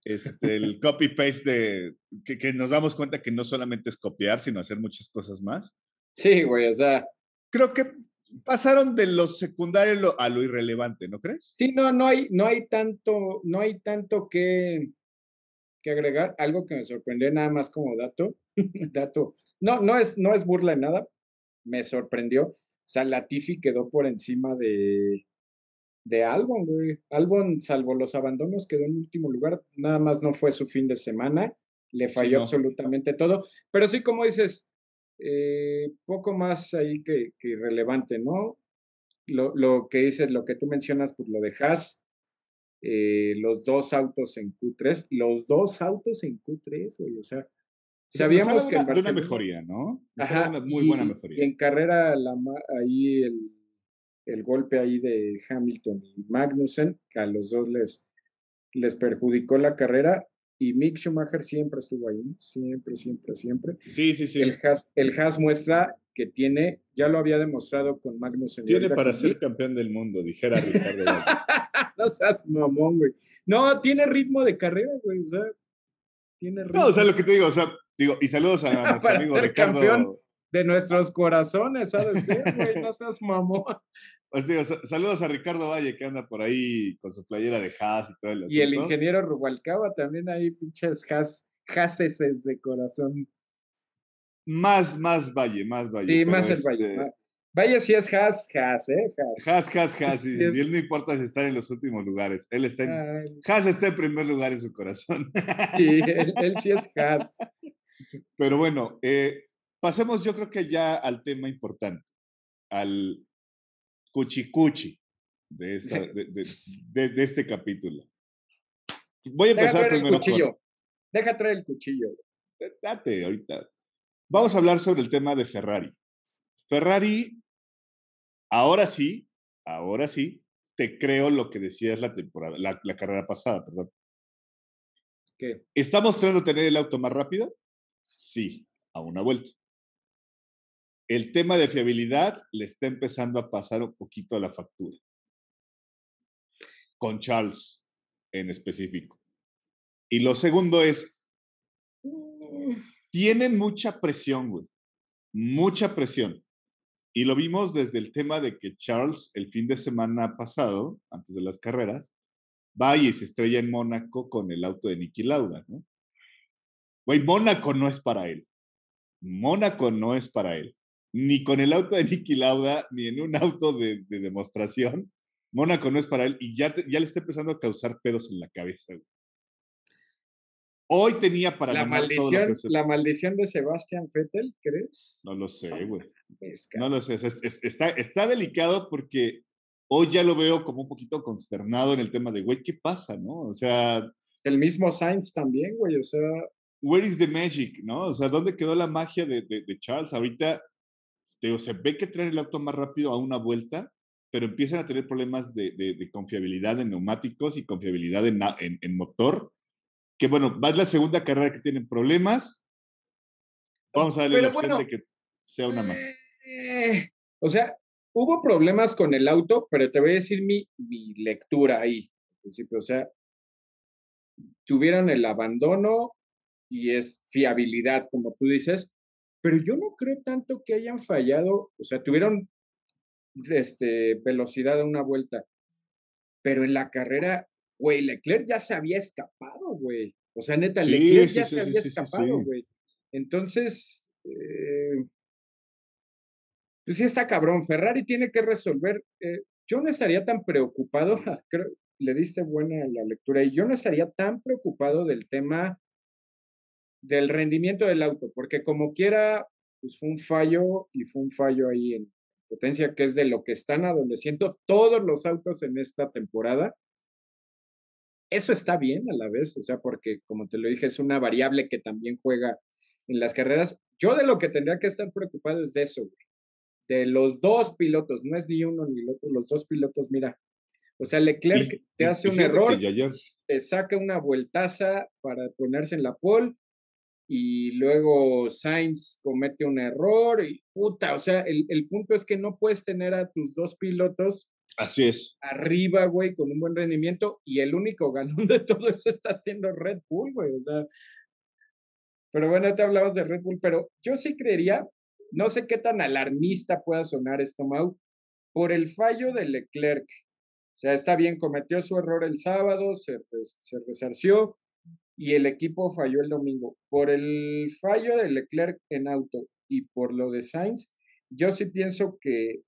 Este, el copy-paste de. Que, que, nos damos cuenta que no solamente es copiar, sino hacer muchas cosas más. Sí, güey, o sea. Creo que pasaron de lo secundario a lo irrelevante, ¿no crees? Sí, no, no hay, no hay tanto, no hay tanto que, que agregar. Algo que me sorprendió nada más como dato. dato. No, no es, no es burla de nada. Me sorprendió. O sea, Latifi quedó por encima de, de Albon, güey. Albon, salvo los abandonos, quedó en último lugar. Nada más no fue su fin de semana. Le falló absolutamente todo. Pero sí, como dices, eh, poco más ahí que, que irrelevante, ¿no? Lo, lo, que dices, lo que tú mencionas, pues lo dejas. Eh, los dos autos en Q3, los dos autos en Q3, güey, o sea, sabíamos que en una mejoría, ¿no? Ajá, una muy buena mejoría. Y en carrera, la, ahí el el golpe ahí de Hamilton y Magnussen, que a los dos les, les perjudicó la carrera. Y Mick Schumacher siempre estuvo ahí, siempre, siempre, siempre. Sí, sí, sí. El Haas, el Haas muestra que tiene, ya lo había demostrado con Magnussen. Tiene para ser campeón del mundo, dijera Ricardo. no seas mamón, güey. No, tiene ritmo de carrera, güey. O sea, tiene ritmo. No, o sea, lo que te digo, o sea, digo, y saludos a nuestro amigo Ricardo. Campeón de nuestros corazones, ¿sabes? güey, no seas mamón. Pues digo, saludos a Ricardo Valle que anda por ahí con su playera de Haas y todo el Y el ingeniero Rubalcaba también ahí, pinches Haas, Haases de corazón. Más, más Valle, más Valle. Sí, más el Valle. Este Valle sí es Haas, Haas, ¿eh? Haas, Haas, Haas. Y, él no importa si está en los últimos lugares. Él está en. Haas está en primer lugar en su corazón. Sí, él, sí es Haas. Pero bueno, eh, pasemos yo creo que ya al tema importante, al cuchicuchi de, esta, de, de, este capítulo. Voy a empezar Deja primero el cuchillo. Deja traer el cuchillo. Date, ahorita. Vamos a hablar sobre el tema de Ferrari. Ferrari, ahora sí, ahora sí, te creo lo que decías la temporada, la, la carrera pasada, perdón. ¿Qué? ¿Está mostrando tener el auto más rápido? Sí, a una vuelta el tema de fiabilidad le está empezando a pasar un poquito a la factura. Con Charles en específico. Y lo segundo es, tienen mucha presión, güey. Mucha presión. Y lo vimos desde el tema de que Charles el fin de semana pasado, antes de las carreras, va y se estrella en Mónaco con el auto de Niki Lauda, ¿no? Güey, Mónaco no es para él. Mónaco no es para él ni con el auto de Niki Lauda, ni en un auto de, demostración. Mónaco no es para él y ya, ya le está empezando a causar pedos en la cabeza. Hoy tenía para la maldición, la maldición de Sebastián Vettel, ¿crees? No lo sé, güey. No lo sé. está, está delicado porque hoy ya lo veo como un poquito consternado en el tema de, güey, ¿qué pasa, no? O sea. El mismo Sainz también, güey. O sea. Where is the magic, no? O sea, ¿dónde quedó la magia de, de Charles? Ahorita se ve que traen el auto más rápido a una vuelta, pero empiezan a tener problemas de, confiabilidad en neumáticos y confiabilidad en, en, motor. Que bueno, va la segunda carrera que tienen problemas. Vamos a darle la opción de que sea una más. Eh, o sea, hubo problemas con el auto, pero te voy a decir mi, mi lectura ahí. O sea, tuvieron el abandono y es fiabilidad, como tú dices, pero yo no creo tanto que hayan fallado, o sea, tuvieron este, velocidad a una vuelta, pero en la carrera, güey, Leclerc ya se había escapado, güey. O sea, neta, Leclerc ya se había escapado, güey. Entonces, eh, pues sí está cabrón. Ferrari tiene que resolver. Eh, yo no estaría tan preocupado, creo, le diste buena la lectura, y yo no estaría tan preocupado del tema del rendimiento del auto, porque como quiera, pues fue un fallo y fue un fallo ahí en potencia, que es de lo que están adoleciendo todos los autos en esta temporada. Eso está bien a la vez, o sea, porque como te lo dije, es una variable que también juega en las carreras. Yo de lo que tendría que estar preocupado es de eso, De los dos pilotos, no es ni uno ni el otro, los dos pilotos, mira. O sea, Leclerc te hace un error, te saca una vueltaza para ponerse en la pole, y luego Sainz comete un error y puta, o sea, el, el, punto es que no puedes tener a tus dos pilotos Así es. arriba, güey, con un buen rendimiento y el único ganón de todo eso está siendo Red Bull, güey, o sea. Pero bueno, te hablabas de Red Bull, pero yo sí creería, no sé qué tan alarmista pueda sonar esto, Mau, por el fallo de Leclerc. O sea, está bien, cometió su error el sábado, se, se resarció, y el equipo falló el domingo. Por el fallo de Leclerc en auto y por lo de Sainz, yo sí pienso que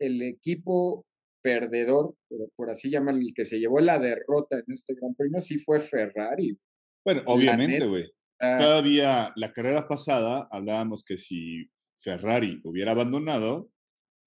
el equipo perdedor, por así llamarlo, el que se llevó la derrota en este Gran Premio, sí fue Ferrari. Bueno, obviamente, güey. Todavía la carrera pasada hablábamos que si Ferrari hubiera abandonado,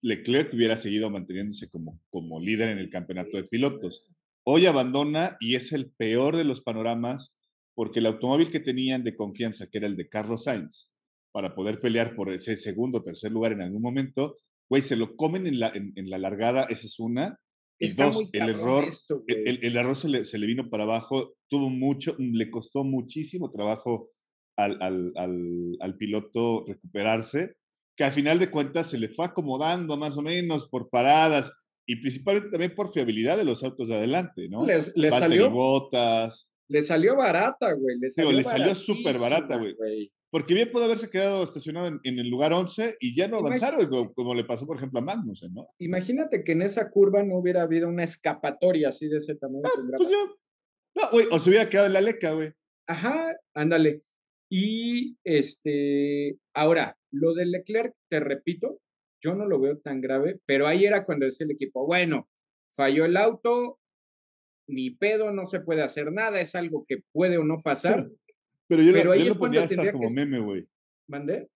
Leclerc hubiera seguido manteniéndose como, como líder en el campeonato de pilotos. Hoy abandona y es el peor de los panoramas porque el automóvil que tenían de confianza, que era el de Carlos Sainz, para poder pelear por ese segundo o tercer lugar en algún momento, güey, se lo comen en la, en, la largada, esa es una. Y dos, el error, el, el, error se le, se le, vino para abajo, tuvo mucho, le costó muchísimo trabajo al, al, al, al, piloto recuperarse, que al final de cuentas se le fue acomodando más o menos por paradas y principalmente también por fiabilidad de los autos de adelante, ¿no? Les, les salió botas. Le salió barata, güey. Le salió, salió súper barata, güey. Porque bien pudo haberse quedado estacionado en, el lugar 11 y ya no avanzaron, como, le pasó, por ejemplo, a Magnussen, ¿no? Imagínate que en esa curva no hubiera habido una escapatoria así de ese tamaño. Ah, pues no, güey, o se hubiera quedado en la leca, güey. Ajá, ándale. Y este, ahora, lo de Leclerc, te repito, yo no lo veo tan grave, pero ahí era cuando decía el equipo, bueno, falló el auto, ni pedo, no se puede hacer nada, es algo que puede o no pasar. Pero yo, lo, yo ponía hasta como meme, güey. ¿Mandé?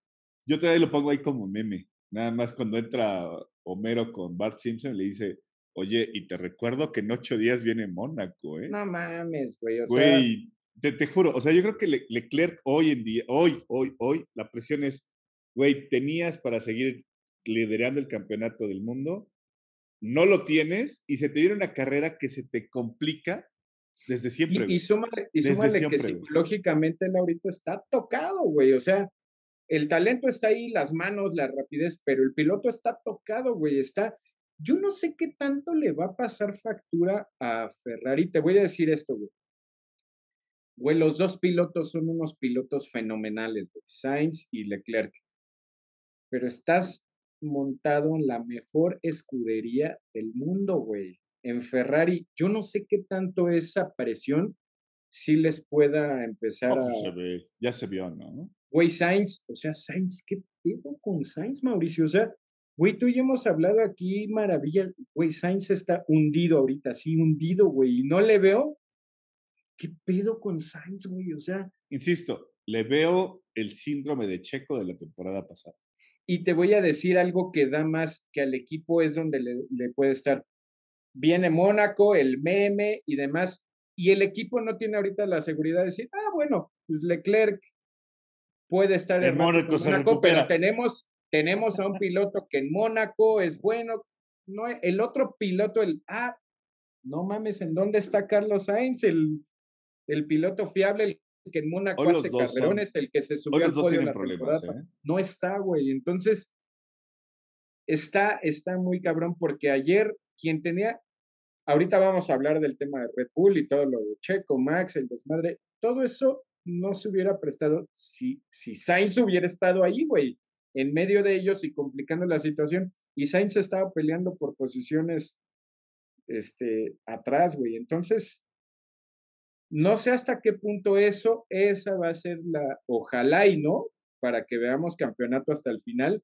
Yo todavía lo pongo ahí como meme. Nada más cuando entra Homero con Bart Simpson le dice, oye, y te recuerdo que en ocho días viene Mónaco, ¿eh? No mames, güey. O güey, te, te, juro, o sea, yo creo que Leclerc hoy en día, hoy, hoy, hoy, la presión es, güey, tenías para seguir liderando el campeonato del mundo, no lo tienes y se te viene una carrera que se te complica desde siempre. Y, y súmale, y súmale que psicológicamente él ahorita está tocado, güey. O sea, el talento está ahí, las manos, la rapidez, pero el piloto está tocado, güey. Está. Yo no sé qué tanto le va a pasar factura a Ferrari. Te voy a decir esto, güey. Güey, los dos pilotos son unos pilotos fenomenales, güey. Sainz y Leclerc. Pero estás montado en la mejor escudería del mundo, güey en Ferrari, yo no sé qué tanto esa presión sí les pueda empezar pues, a... ya se vio, ¿no? Güey, Sainz, o sea, Sainz, ¿qué pedo con Sainz, Mauricio? O sea, güey, tú y yo hemos hablado aquí maravilla, güey, Sainz está hundido ahorita, sí, hundido, güey, y no le veo, ¿qué pedo con Sainz, güey? O sea... Insisto, le veo el síndrome de Checo de la temporada pasada. Y te voy a decir algo que da más que al equipo es donde le, le puede estar. Viene Mónaco, el meme y demás, y el equipo no tiene ahorita la seguridad de decir, ah, bueno, pues Leclerc puede estar en Mónaco, pero tenemos, tenemos a un piloto que en Mónaco es bueno, no, el otro piloto, el, ah, no mames, ¿en dónde está Carlos Sainz, el, el piloto fiable, el que en Mónaco hace carrerones, el que se subió al podio la problemas, ¿eh? No está, güey. Entonces, está, está muy cabrón porque ayer quien tenía, ahorita vamos a hablar del tema de Red Bull y todo lo de Checo, Max, el desmadre, todo eso no se hubiera prestado si, si Sainz hubiera estado ahí, güey, en medio de ellos y complicando la situación. Y Sainz estaba peleando por posiciones este, atrás, güey. Entonces, no sé hasta qué punto eso, esa va a ser la, ojalá y no, para que veamos campeonato hasta el final,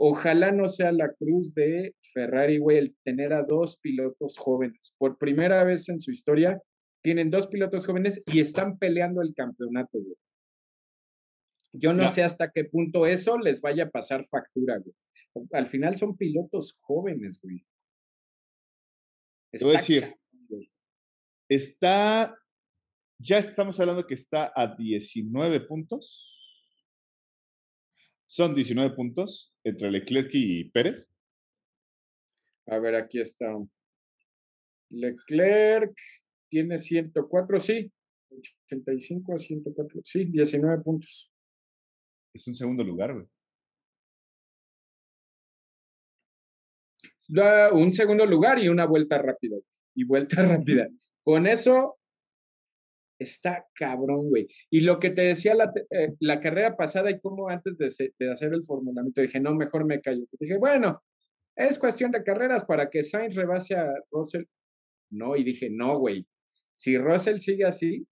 Ojalá no sea la cruz de Ferrari, güey, el tener a dos pilotos jóvenes. Por primera vez en su historia, tienen dos pilotos jóvenes y están peleando el campeonato, güey. Yo no, sé hasta qué punto eso les vaya a pasar factura, güey. Al final son pilotos jóvenes, güey. Te voy a decir, está, ya estamos hablando que está a 19 puntos. Son 19 puntos entre Leclerc y Pérez. A ver, aquí está. Leclerc tiene 104, sí. 85 a 104, sí, 19 puntos. Es un segundo lugar, güey. un segundo lugar y una vuelta rápida. Y vuelta rápida. Con eso Está cabrón, güey. Y lo que te decía la, eh, la carrera pasada y cómo antes de, de, hacer el formulamiento dije, no, mejor me callo. Dije, bueno, es cuestión de carreras para que Sainz rebase a Russell. No, y dije, no, güey. Si Russell sigue así,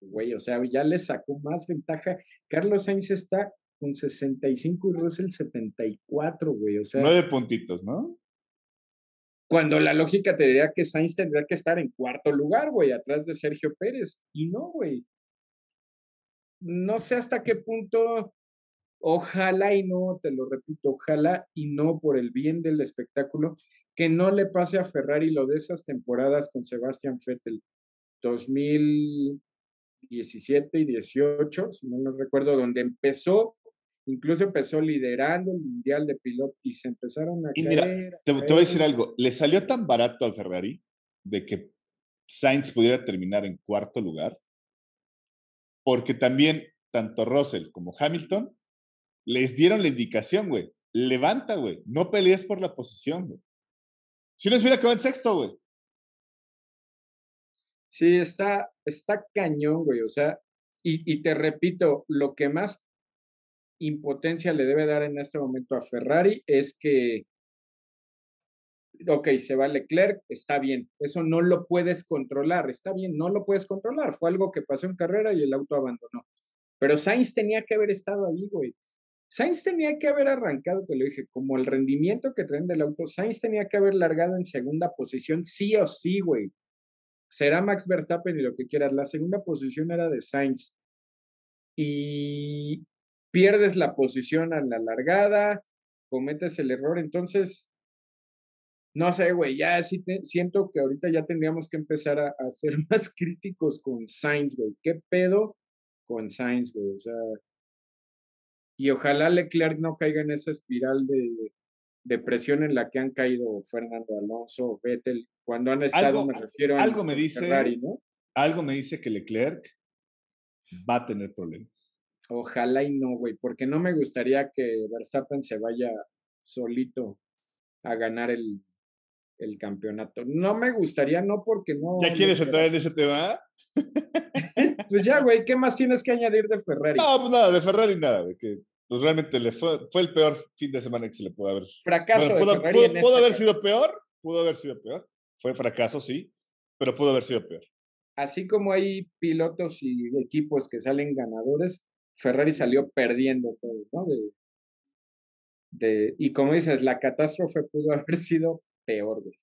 güey, o sea, ya le sacó más ventaja. Carlos Sainz está con 65 y Russell 74, güey. O sea. Nueve puntitos, ¿no? Cuando la lógica te diría que Sainz tendría que estar en cuarto lugar, güey, atrás de Sergio Pérez. Y no, güey. No sé hasta qué punto, ojalá y no, te lo repito, ojalá y no por el bien del espectáculo, que no le pase a Ferrari lo de esas temporadas con Sebastián Vettel, 2017 y 18, si no recuerdo, donde empezó Incluso empezó liderando el Mundial de Piloto y se empezaron a Y mira, a te, te voy a decir algo. Le salió tan barato al Ferrari de que Sainz pudiera terminar en cuarto lugar, porque también tanto Russell como Hamilton les dieron la indicación, güey. Levanta, güey. No pelees por la posición, güey. Si no hubiera quedado en sexto, güey. Sí, está, está cañón, güey. O sea, y, y te repito, lo que más impotencia le debe dar en este momento a Ferrari es que, ok, se va Leclerc, está bien, eso no lo puedes controlar, está bien, no lo puedes controlar, fue algo que pasó en carrera y el auto abandonó. Pero Sainz tenía que haber estado ahí, güey. Sainz tenía que haber arrancado, te lo dije, como el rendimiento que traen del auto, Sainz tenía que haber largado en segunda posición, sí o sí, güey. Será Max Verstappen y lo que quieras. La segunda posición era de Sainz. Y pierdes la posición a la largada, cometes el error. Entonces, no sé, güey, ya sí te- siento que ahorita ya tendríamos que empezar a, a ser más críticos con Sainz, güey. ¿Qué pedo con Sainz, güey? O sea, y ojalá Leclerc no caiga en esa espiral de, de presión en la que han caído Fernando Alonso, Vettel, cuando han estado, Algo- me refiero a algo me dice- Ferrari, ¿no? Algo me dice que Leclerc va a tener problemas. Ojalá y no, güey, porque no me gustaría que Verstappen se vaya solito a ganar el, el campeonato. No me gustaría, no porque no. ¿Ya quieres entrar en ese tema? Pues ya, güey, ¿qué más tienes que añadir de Ferrari? No, pues nada, de Ferrari nada, güey. Que pues, realmente le fue, fue el peor fin de semana que se le pudo haber. Fracaso Bueno, de pudo, Ferrari pudo- en pudo esta haber carrera. sido peor, pudo haber sido peor. Fue fracaso, sí, pero pudo haber sido peor. Así como hay pilotos y equipos que salen ganadores, Ferrari salió perdiendo todo, ¿no? De, de, y como dices, la catástrofe pudo haber sido peor, güey.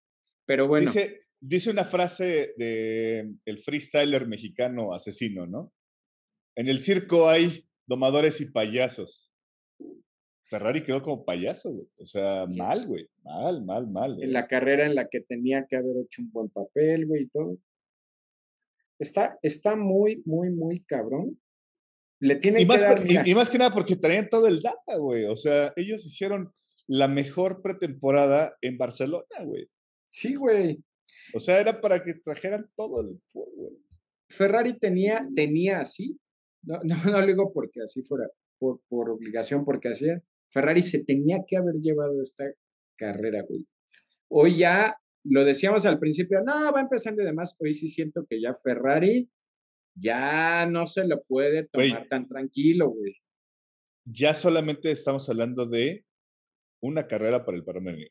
Pero bueno, Dice, dice una frase de el freestyler mexicano asesino, ¿no? En el circo hay domadores y payasos. Ferrari quedó como payaso, güey. O sea, Sí. mal, güey. Mal, mal, mal. en la carrera en la que tenía que haber hecho un buen papel, güey, y todo. Está, está muy, muy, muy cabrón. Le tienen Y que más, dar, por- y- y más que nada porque traían todo el data, güey. O sea, ellos hicieron la mejor pretemporada en Barcelona, güey. sí, güey. O sea, era para que trajeran todo el fútbol. Ferrari tenía, tenía así, no, no, no lo digo porque así fuera, por, por obligación, porque así era. Ferrari se tenía que haber llevado esta carrera, güey. Hoy ya, lo decíamos al principio, no, va empezando y demás, hoy sí siento que ya Ferrari ya no se lo puede tomar tan tranquilo, güey. Ya solamente estamos hablando de una carrera para el parámetro.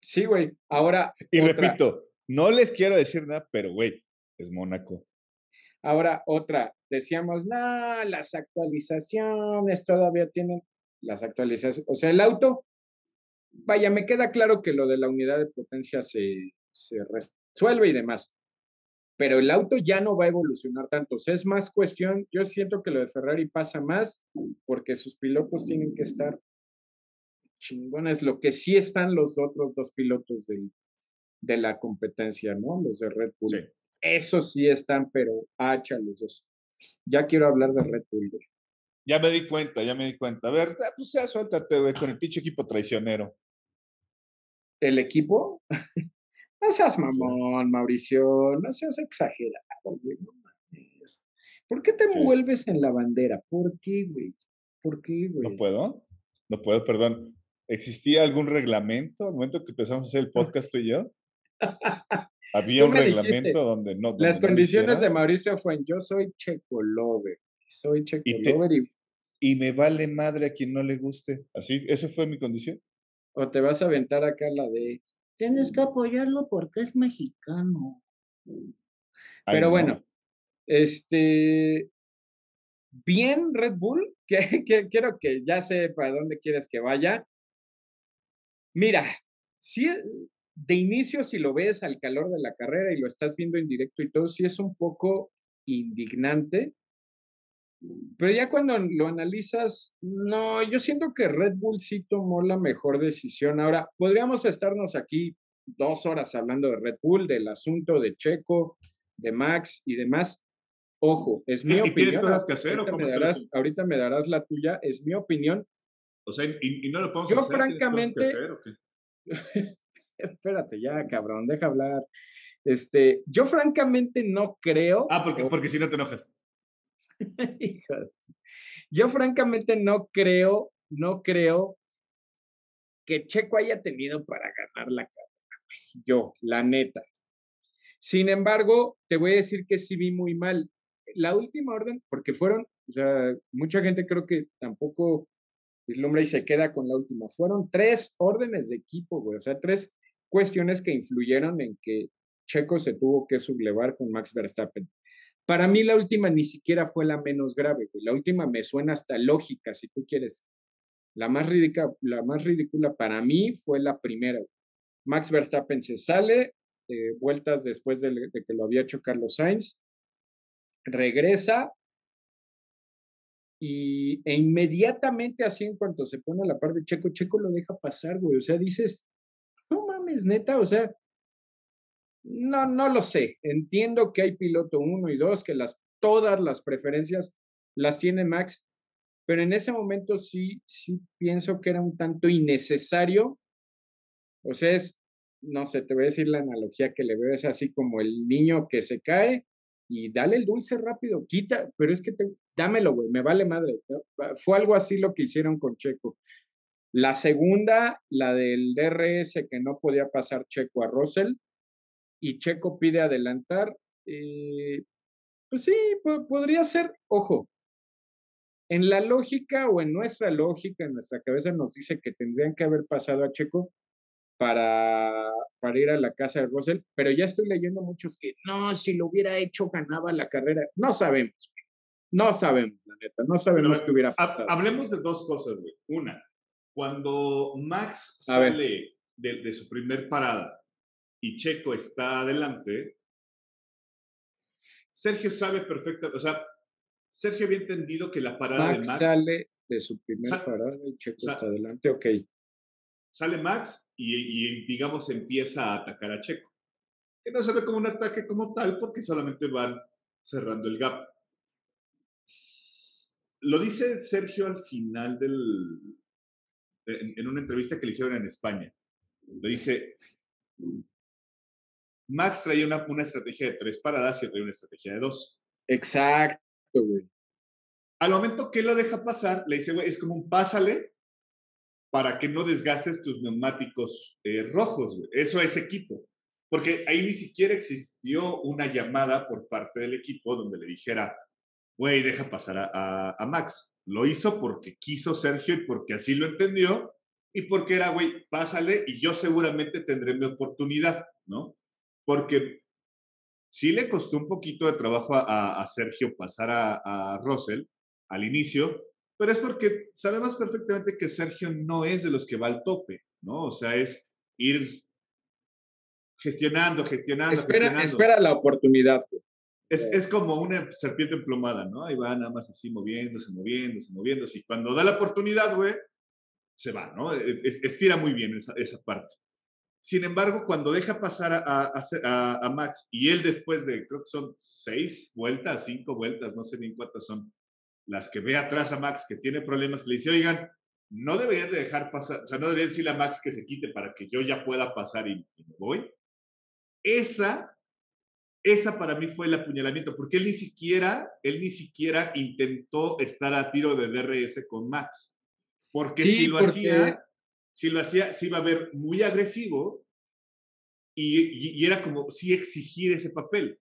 Sí, güey. Ahora, Y otra, repito, no les quiero decir nada, pero güey, es Mónaco. ahora otra. Decíamos, no, las actualizaciones todavía tienen las actualizaciones. O sea, el auto, vaya, me queda claro que lo de la unidad de potencia se, se resuelve y demás. Pero el auto ya no va a evolucionar tanto. O sea, es más cuestión, yo siento que lo de Ferrari pasa más porque sus pilotos tienen que estar chingones, lo que sí están los otros dos pilotos del- de la competencia, ¿no? Los de Red Bull. Sí. Esos sí están, pero hacha los dos. Ya quiero hablar de Red Bull, güey. Ya me di cuenta, ya me di cuenta. A ver, ah, pues ya suéltate, güey, con el pinche equipo traicionero. ¿El equipo? No seas mamón, Mauricio, no seas exagerado, güey, no mames. ¿Por qué te ¿Qué? envuelves en la bandera? ¿Por qué, güey? ¿Por qué, güey? No puedo, no puedo, perdón. ¿Existía algún reglamento al momento que empezamos a hacer el podcast tú y yo? Había un dijiste, reglamento donde no. donde Las no condiciones de Mauricio fue yo soy Checo Lover. Soy Checo Y te- y Y me vale madre a quien no le guste. Así, esa fue mi condición. o te vas a aventar acá la de tienes que apoyarlo porque es mexicano. Pero no. bueno, este, bien Red Bull, que, que quiero que ya sé para dónde quieres que vaya. Mira, si de inicio si lo ves al calor de la carrera y lo estás viendo en directo y todo, sí es un poco indignante. Pero ya cuando lo analizas, no, yo siento que Red Bull sí tomó la mejor decisión. Ahora, podríamos estarnos aquí dos horas hablando de Red Bull, del asunto de Checo, de Max y demás. Ojo, es mi opinión. tienes cosas que hacer ahorita, me darás, ahorita me darás la tuya, es mi opinión. O sea, y, no lo podemos Yo hacer, francamente, hacer, espérate ya, cabrón, deja hablar. Este, yo francamente no creo. Ah, porque, porque si no te enojas. Yo francamente no creo, no creo que Checo haya tenido para ganar la carrera. Yo, la neta. Sin embargo, te voy a decir que sí vi muy mal. La última orden, porque fueron, o sea, mucha gente creo que tampoco hombre y se queda con la última. Fueron tres órdenes de equipo. O sea, tres cuestiones que influyeron en que Checo se tuvo que sublevar con Max Verstappen. Para mí la última ni siquiera fue la menos grave, La última me suena hasta lógica, si tú quieres. La más ridícula, la más ridícula para mí fue la primera. Max Verstappen se sale, eh, vueltas después de, de, que lo había hecho Carlos Sainz, regresa y, e inmediatamente así en cuanto se pone a la par de Checo, Checo lo deja pasar, güey. O sea, dices, no mames, neta, o sea, no, no lo sé. Entiendo que hay piloto uno y dos, que las, todas las preferencias las tiene Max, pero en ese momento sí, sí pienso que era un tanto innecesario. O sea, es, no sé, te voy a decir la analogía que le veo, es así como el niño que se cae y dale el dulce rápido, quita, pero es que te, dámelo, güey, me vale madre. Fue algo así lo que hicieron con Checo. La segunda, la del DRS que no podía pasar Checo a Russell, y Checo pide adelantar, eh, pues sí, podría ser, ojo, en la lógica o en nuestra lógica, en nuestra cabeza nos dice que tendrían que haber pasado a Checo para, para ir a la casa de Russell, pero ya estoy leyendo muchos que no, si lo hubiera hecho ganaba la carrera. No sabemos, no sabemos, la neta, no sabemos qué hubiera pasado. Hablemos de dos cosas, güey. Una, cuando Max sale de, de, su primer parada y Checo está adelante, Sergio sabe perfectamente, o sea, Sergio había entendido que la parada de Max sale de su primer parada y Checo está adelante, ok. Sale Max y, digamos empieza a atacar a Checo. Que no se ve como un ataque como tal porque solamente van cerrando el gap. Lo dice Sergio al final del, en, en una entrevista que le hicieron en España. Lo dice, Max traía una, una estrategia de tres paradas y traía una estrategia de dos. Exacto, güey. Al momento que lo deja pasar, le dice, güey, es como un pásale para que no desgastes tus neumáticos eh, rojos, güey. Eso es equipo. Porque ahí ni siquiera existió una llamada por parte del equipo donde le dijera, güey, deja pasar a, a Max. Lo hizo porque quiso Sergio y porque así lo entendió y porque era, güey, pásale y yo seguramente tendré mi oportunidad, ¿no? Porque sí le costó un poquito de trabajo a, Sergio pasar a, Russell al inicio, pero es porque sabemos perfectamente que Sergio no es de los que va al tope, ¿no? O sea, es ir gestionando, gestionando. Espera, espera la oportunidad. Es, es, como una serpiente emplumada, ¿no? Ahí va nada más así moviéndose, moviéndose, moviéndose. Y cuando da la oportunidad, güey, se va, ¿no? E, estira muy bien esa, esa parte. Sin embargo, cuando deja pasar a, Max y él después de, creo que son seis vueltas, cinco vueltas, no sé bien cuántas son, las que ve atrás a Max que tiene problemas, le dice, oigan, no deberían de dejar pasar, o sea, no deberían decirle a Max que se quite para que yo ya pueda pasar y, me voy. Esa, esa para mí fue el apuñalamiento, porque él ni siquiera, él ni siquiera intentó estar a tiro de DRS con Max. Porque si lo hacía, si lo hacía, se iba a ver muy agresivo y, era como sí exigir ese papel.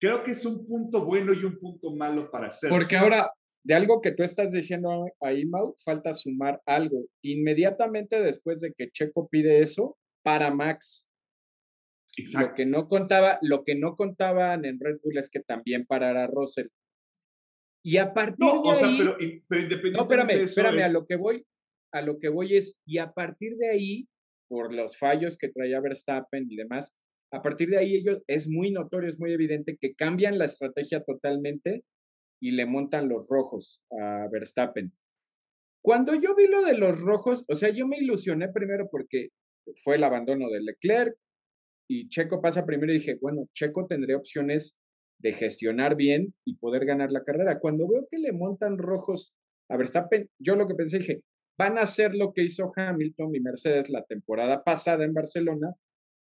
Creo que es un punto bueno y un punto malo para hacer. Porque ahora, de algo que tú estás diciendo ahí, Mau, falta sumar algo. Inmediatamente después de que Checo pide eso, para Max. Exacto. Lo que no contaba, lo que no contaban en Red Bull es que también parara Russell. Y a partir de o sea, pero, No, espérame, espérame, a lo que voy, a lo que voy es, y a partir de ahí, por los fallos que traía Verstappen y demás, a partir de ahí ellos es muy notorio, es muy evidente que cambian la estrategia totalmente y le montan los rojos a Verstappen. Cuando yo vi lo de los rojos, o sea, yo me ilusioné primero porque fue el abandono de Leclerc y Checo pasa primero y dije, bueno, Checo tendría opciones de gestionar bien y poder ganar la carrera. Cuando veo que le montan rojos a Verstappen, yo lo que pensé, dije, van a hacer lo que hizo Hamilton y Mercedes la temporada pasada en Barcelona,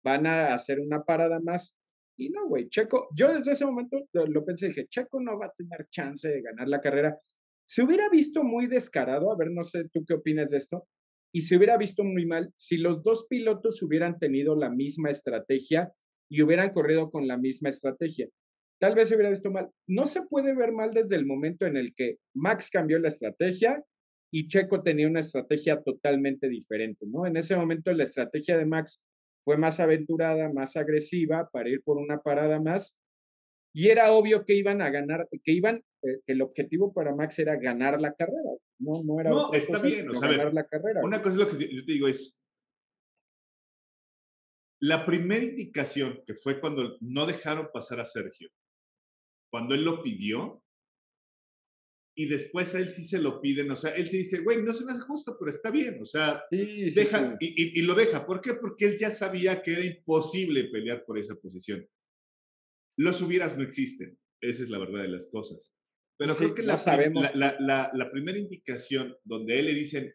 van a hacer una parada más. Y no, güey, Checo, yo desde ese momento lo, pensé, dije, Checo no va a tener chance de ganar la carrera. Se hubiera visto muy descarado, a ver, no sé tú qué opinas de esto, y se hubiera visto muy mal si los dos pilotos hubieran tenido la misma estrategia y hubieran corrido con la misma estrategia. Tal vez se hubiera visto mal. No se puede ver mal desde el momento en el que Max cambió la estrategia y Checo tenía una estrategia totalmente diferente, ¿no? En ese momento la estrategia de Max fue más aventurada, más agresiva para ir por una parada más y era obvio que iban a ganar, que iban, eh, que el objetivo para Max era ganar la carrera, no, no era no, está bien, ganar la carrera. Una cosa es lo que yo te digo es, la primera indicación que fue cuando no dejaron pasar a Sergio, cuando él lo pidió, y después a él sí se lo piden, o sea, él sí dice, güey, no se me hace justo, pero está bien, o sea, deja, Y, lo deja. ¿Por qué? Porque él ya sabía que era imposible pelear por esa posición. Los hubieras no existen, esa es la verdad de las cosas. Pero creo que la, la, la, primera indicación donde él le dicen,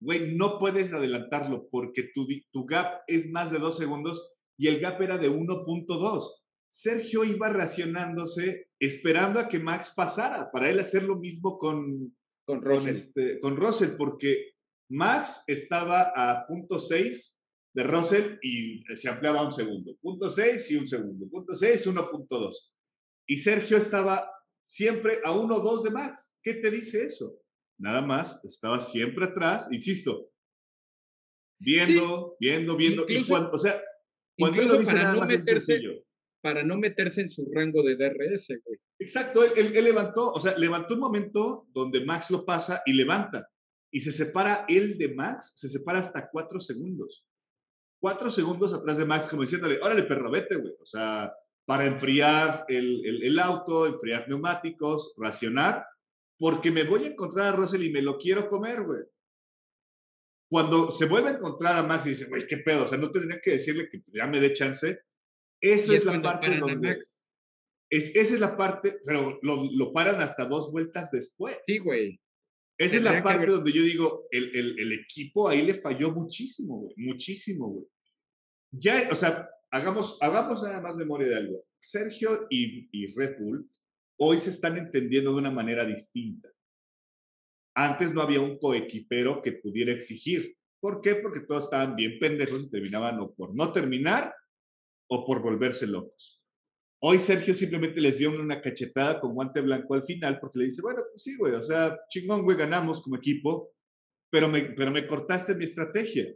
güey, no puedes adelantarlo porque tu, tu gap es más de dos segundos y el gap era de 1.2. Sergio iba racionándose esperando a que Max pasara, para él hacer lo mismo con, con, Russell. Este, con Russell, porque Max estaba a punto 6 de Russell y se ampliaba un segundo. Punto 6 y un segundo. Punto 6, 1.2. Y Sergio estaba siempre a 1.2 de Max. ¿Qué te dice eso? Nada más, estaba siempre atrás, insisto, viendo, viendo, viendo. y cuando, o sea, cuando él lo dice nada más sencillo para no meterse en su rango de DRS, güey. Exacto, él, levantó, o sea, levantó un momento donde Max lo pasa y levanta. Y se separa él de Max, se separa hasta cuatro segundos. Cuatro segundos atrás de Max, como diciéndole, órale, perro, vete, güey. O sea, para enfriar el, el, auto, enfriar neumáticos, racionar, porque me voy a encontrar a Russell y me lo quiero comer, güey. Cuando se vuelve a encontrar a Max y dice, güey, qué pedo, o sea, no tendría que decirle que ya me dé chance, eso es, la parte donde... Es, esa es la parte, pero lo, lo, paran hasta dos vueltas después. Sí, güey. Esa es la parte donde yo digo, el, el, el, equipo ahí le falló muchísimo, güey. Muchísimo, güey. Ya, o sea, hagamos, hagamos nada más memoria de algo. Sergio y, y Red Bull hoy se están entendiendo de una manera distinta. Antes no había un coequipero que pudiera exigir. ¿Por qué? Porque todos estaban bien pendejos y terminaban o por no terminar o por volverse locos. Hoy Sergio simplemente les dio una cachetada con guante blanco al final porque le dice, bueno, pues sí, güey, o sea, chingón, güey, ganamos como equipo, pero me, pero me cortaste mi estrategia.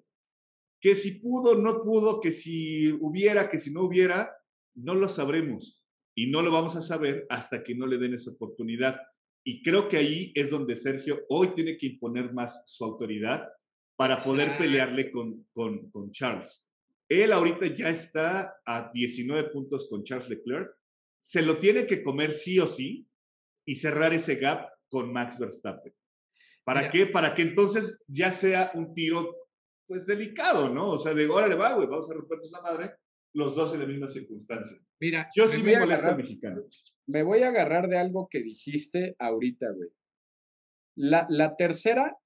Que si pudo, no pudo, que si hubiera, que si no hubiera, no lo sabremos. Y no lo vamos a saber hasta que no le den esa oportunidad. Y creo que ahí es donde Sergio hoy tiene que imponer más su autoridad para poder pelearle con, con, con Charles. Él ahorita ya está a 19 puntos con Charles Leclerc. Se lo tiene que comer sí o sí y cerrar ese gap con Max Verstappen. ¿Para qué? Para que entonces ya sea un tiro, pues delicado, ¿no? O sea, de órale, va, güey, vamos a rompernos la madre, los dos en la misma circunstancia. Mira, yo sí me, molesto al mexicano. Me voy a agarrar de algo que dijiste ahorita, güey. La, la tercera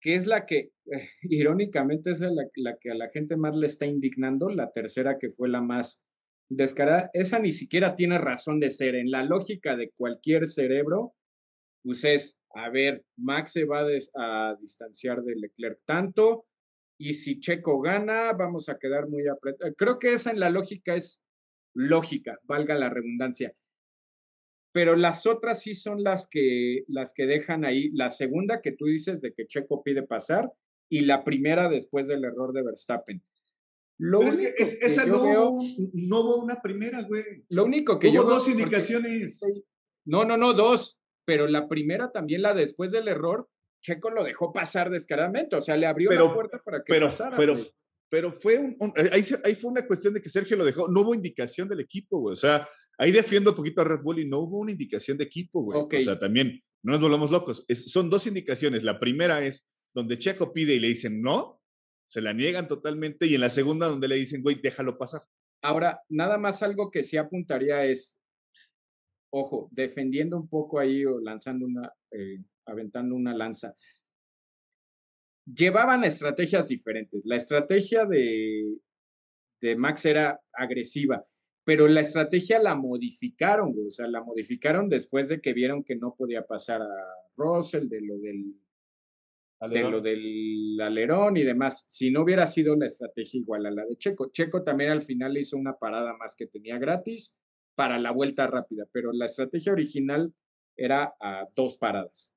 que es la que, eh, irónicamente, es la, que a la gente más le está indignando, la tercera que fue la más descarada, esa ni siquiera tiene razón de ser. En la lógica de cualquier cerebro, pues es, a ver, Max se va a distanciar de Leclerc tanto, y si Checo gana, vamos a quedar muy apretados. Creo que esa en la lógica es lógica, valga la redundancia pero las otras sí son las que, las que dejan ahí. La segunda que tú dices de que Checo pide pasar y la primera después del error de Verstappen. Lo es que, esa no, hubo, no hubo una primera, güey. Lo único que hubo dos indicaciones. no, no, no, dos. Pero la primera también, la después del error, Checo lo dejó pasar descaradamente. O sea, le abrió la puerta para que pero, pasara. Pero, pero fue un, ahí, ahí, fue una cuestión de que Sergio lo dejó. No hubo indicación del equipo, güey. O sea, Ahí defiendo un poquito a Red Bull y no hubo una indicación de equipo, güey. O sea, también no nos volvamos locos. son dos indicaciones. La primera es donde Checo pide y le dicen no, se la niegan totalmente. Y en la segunda, donde le dicen, güey, déjalo pasar. Ahora, nada más algo que sí apuntaría es, ojo, defendiendo un poco ahí o lanzando una, eh, aventando una lanza. Llevaban estrategias diferentes. La estrategia de, de Max era agresiva, pero la estrategia la modificaron, o sea, la modificaron después de que vieron que no podía pasar a Russell de lo del de lo del alerón y demás. Si no hubiera sido la estrategia igual a la de Checo. Checo también al final hizo una parada más que tenía gratis para la vuelta rápida, pero la estrategia original era a dos paradas.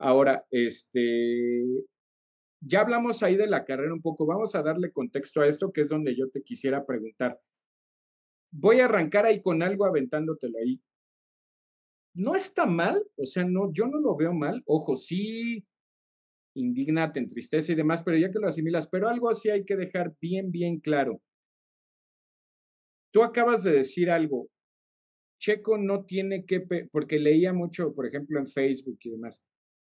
Ahora, este, ya hablamos ahí de la carrera un poco, vamos a darle contexto a esto, que es donde yo te quisiera preguntar. Voy a arrancar ahí con algo aventándotelo ahí. No está mal, o sea, no, yo no lo veo mal. Ojo, sí, indigna, te entristece y demás, pero ya que lo asimilas, pero algo así hay que dejar bien, bien claro. Tú acabas de decir algo, Checo no tiene que, porque leía mucho, por ejemplo, en Facebook y demás,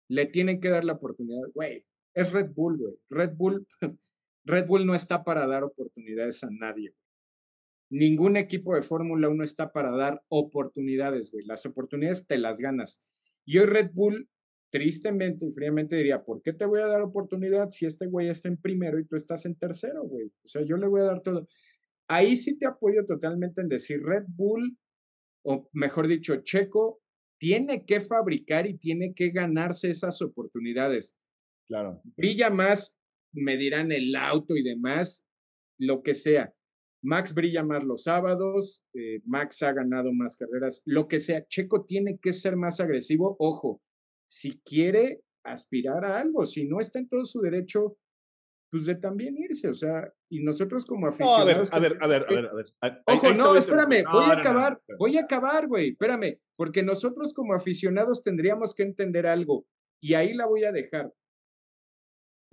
le tienen que dar la oportunidad. Güey, es Red Bull, güey. Red Bull, Red Bull no está para dar oportunidades a nadie. Ningún equipo de Fórmula 1 está para dar oportunidades, güey. Las oportunidades te las ganas. Y hoy Red Bull, tristemente y fríamente diría, ¿por qué te voy a dar oportunidad si este güey está en primero y tú estás en tercero, güey? O sea, yo le voy a dar todo. Ahí sí te apoyo totalmente en decir Red Bull o mejor dicho, Checo tiene que fabricar y tiene que ganarse esas oportunidades. Claro. Brilla más, me dirán el auto y demás, lo que sea. Max brilla más los sábados, eh, Max ha ganado más carreras, lo que sea. Checo tiene que ser más agresivo. Ojo, si quiere aspirar a algo, si no está en todo su derecho, pues de también irse, o sea, y nosotros como aficionados. a ver, a ver, a ver, a ver, Ojo, no, espérame, voy a acabar, voy a acabar, güey, espérame, porque nosotros como aficionados tendríamos que entender algo, y ahí la voy a dejar.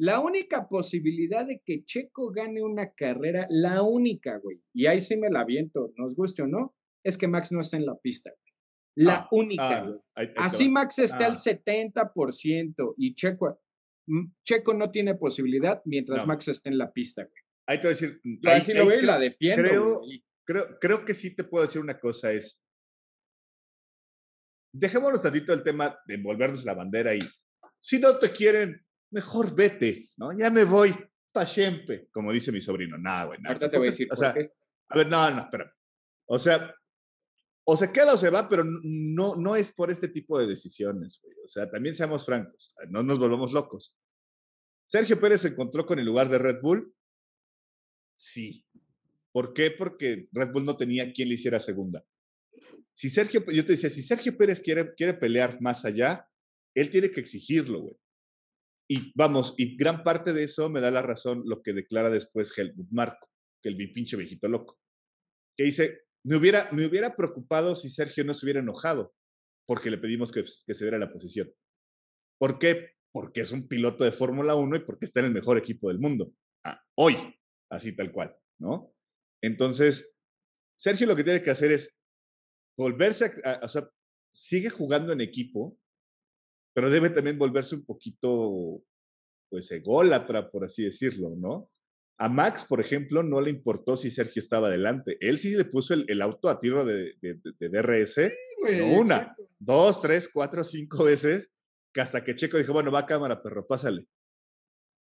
La única posibilidad de que Checo gane una carrera, la única, güey, y ahí sí me la viento, nos guste o no, es que Max no está en la pista, güey. La ah, única, ah, güey. Así Max está al 70% ah. y Checo, Checo no tiene posibilidad mientras Max esté en la pista, güey. Ahí te voy a decir. Ahí, sí lo veo y la defiendo. Creo, creo, creo que sí te puedo decir una cosa: es. Dejémonos tantito el tema de envolvernos la bandera y si no te quieren, mejor vete, ¿no? Ya me voy pa' siempre, como dice mi sobrino. Nada, güey. Ahorita te voy a decir. O sea, a ver, no, no, espera. O sea, o se queda o se va, pero no, no es por este tipo de decisiones, güey. O sea, también seamos francos, no nos volvamos locos. ¿Sergio Pérez se encontró con el lugar de Red Bull? Sí. ¿Por qué? Porque Red Bull no tenía quien le hiciera segunda. Si Sergio, yo te decía, si Sergio Pérez quiere, quiere pelear más allá, él tiene que exigirlo, güey. Y vamos, y gran parte de eso me da la razón lo que declara después Helmut Marco, que el pinche viejito loco, que dice, me hubiera, me hubiera preocupado si Sergio no se hubiera enojado porque le pedimos que, se diera la posición. ¿Por qué? porque es un piloto de Fórmula 1 y porque está en el mejor equipo del mundo. Hoy, así tal cual, ¿no? Entonces, Sergio lo que tiene que hacer es volverse a, o sea, sigue jugando en equipo, pero debe también volverse un poquito, pues, ególatra, por así decirlo, ¿no? A Max, por ejemplo, no le importó si Sergio estaba adelante. Él sí le puso el, auto a tiro de, DRS, una, dos, tres, cuatro, cinco veces, que hasta que Checo dijo, bueno, va a cámara, perro, pásale.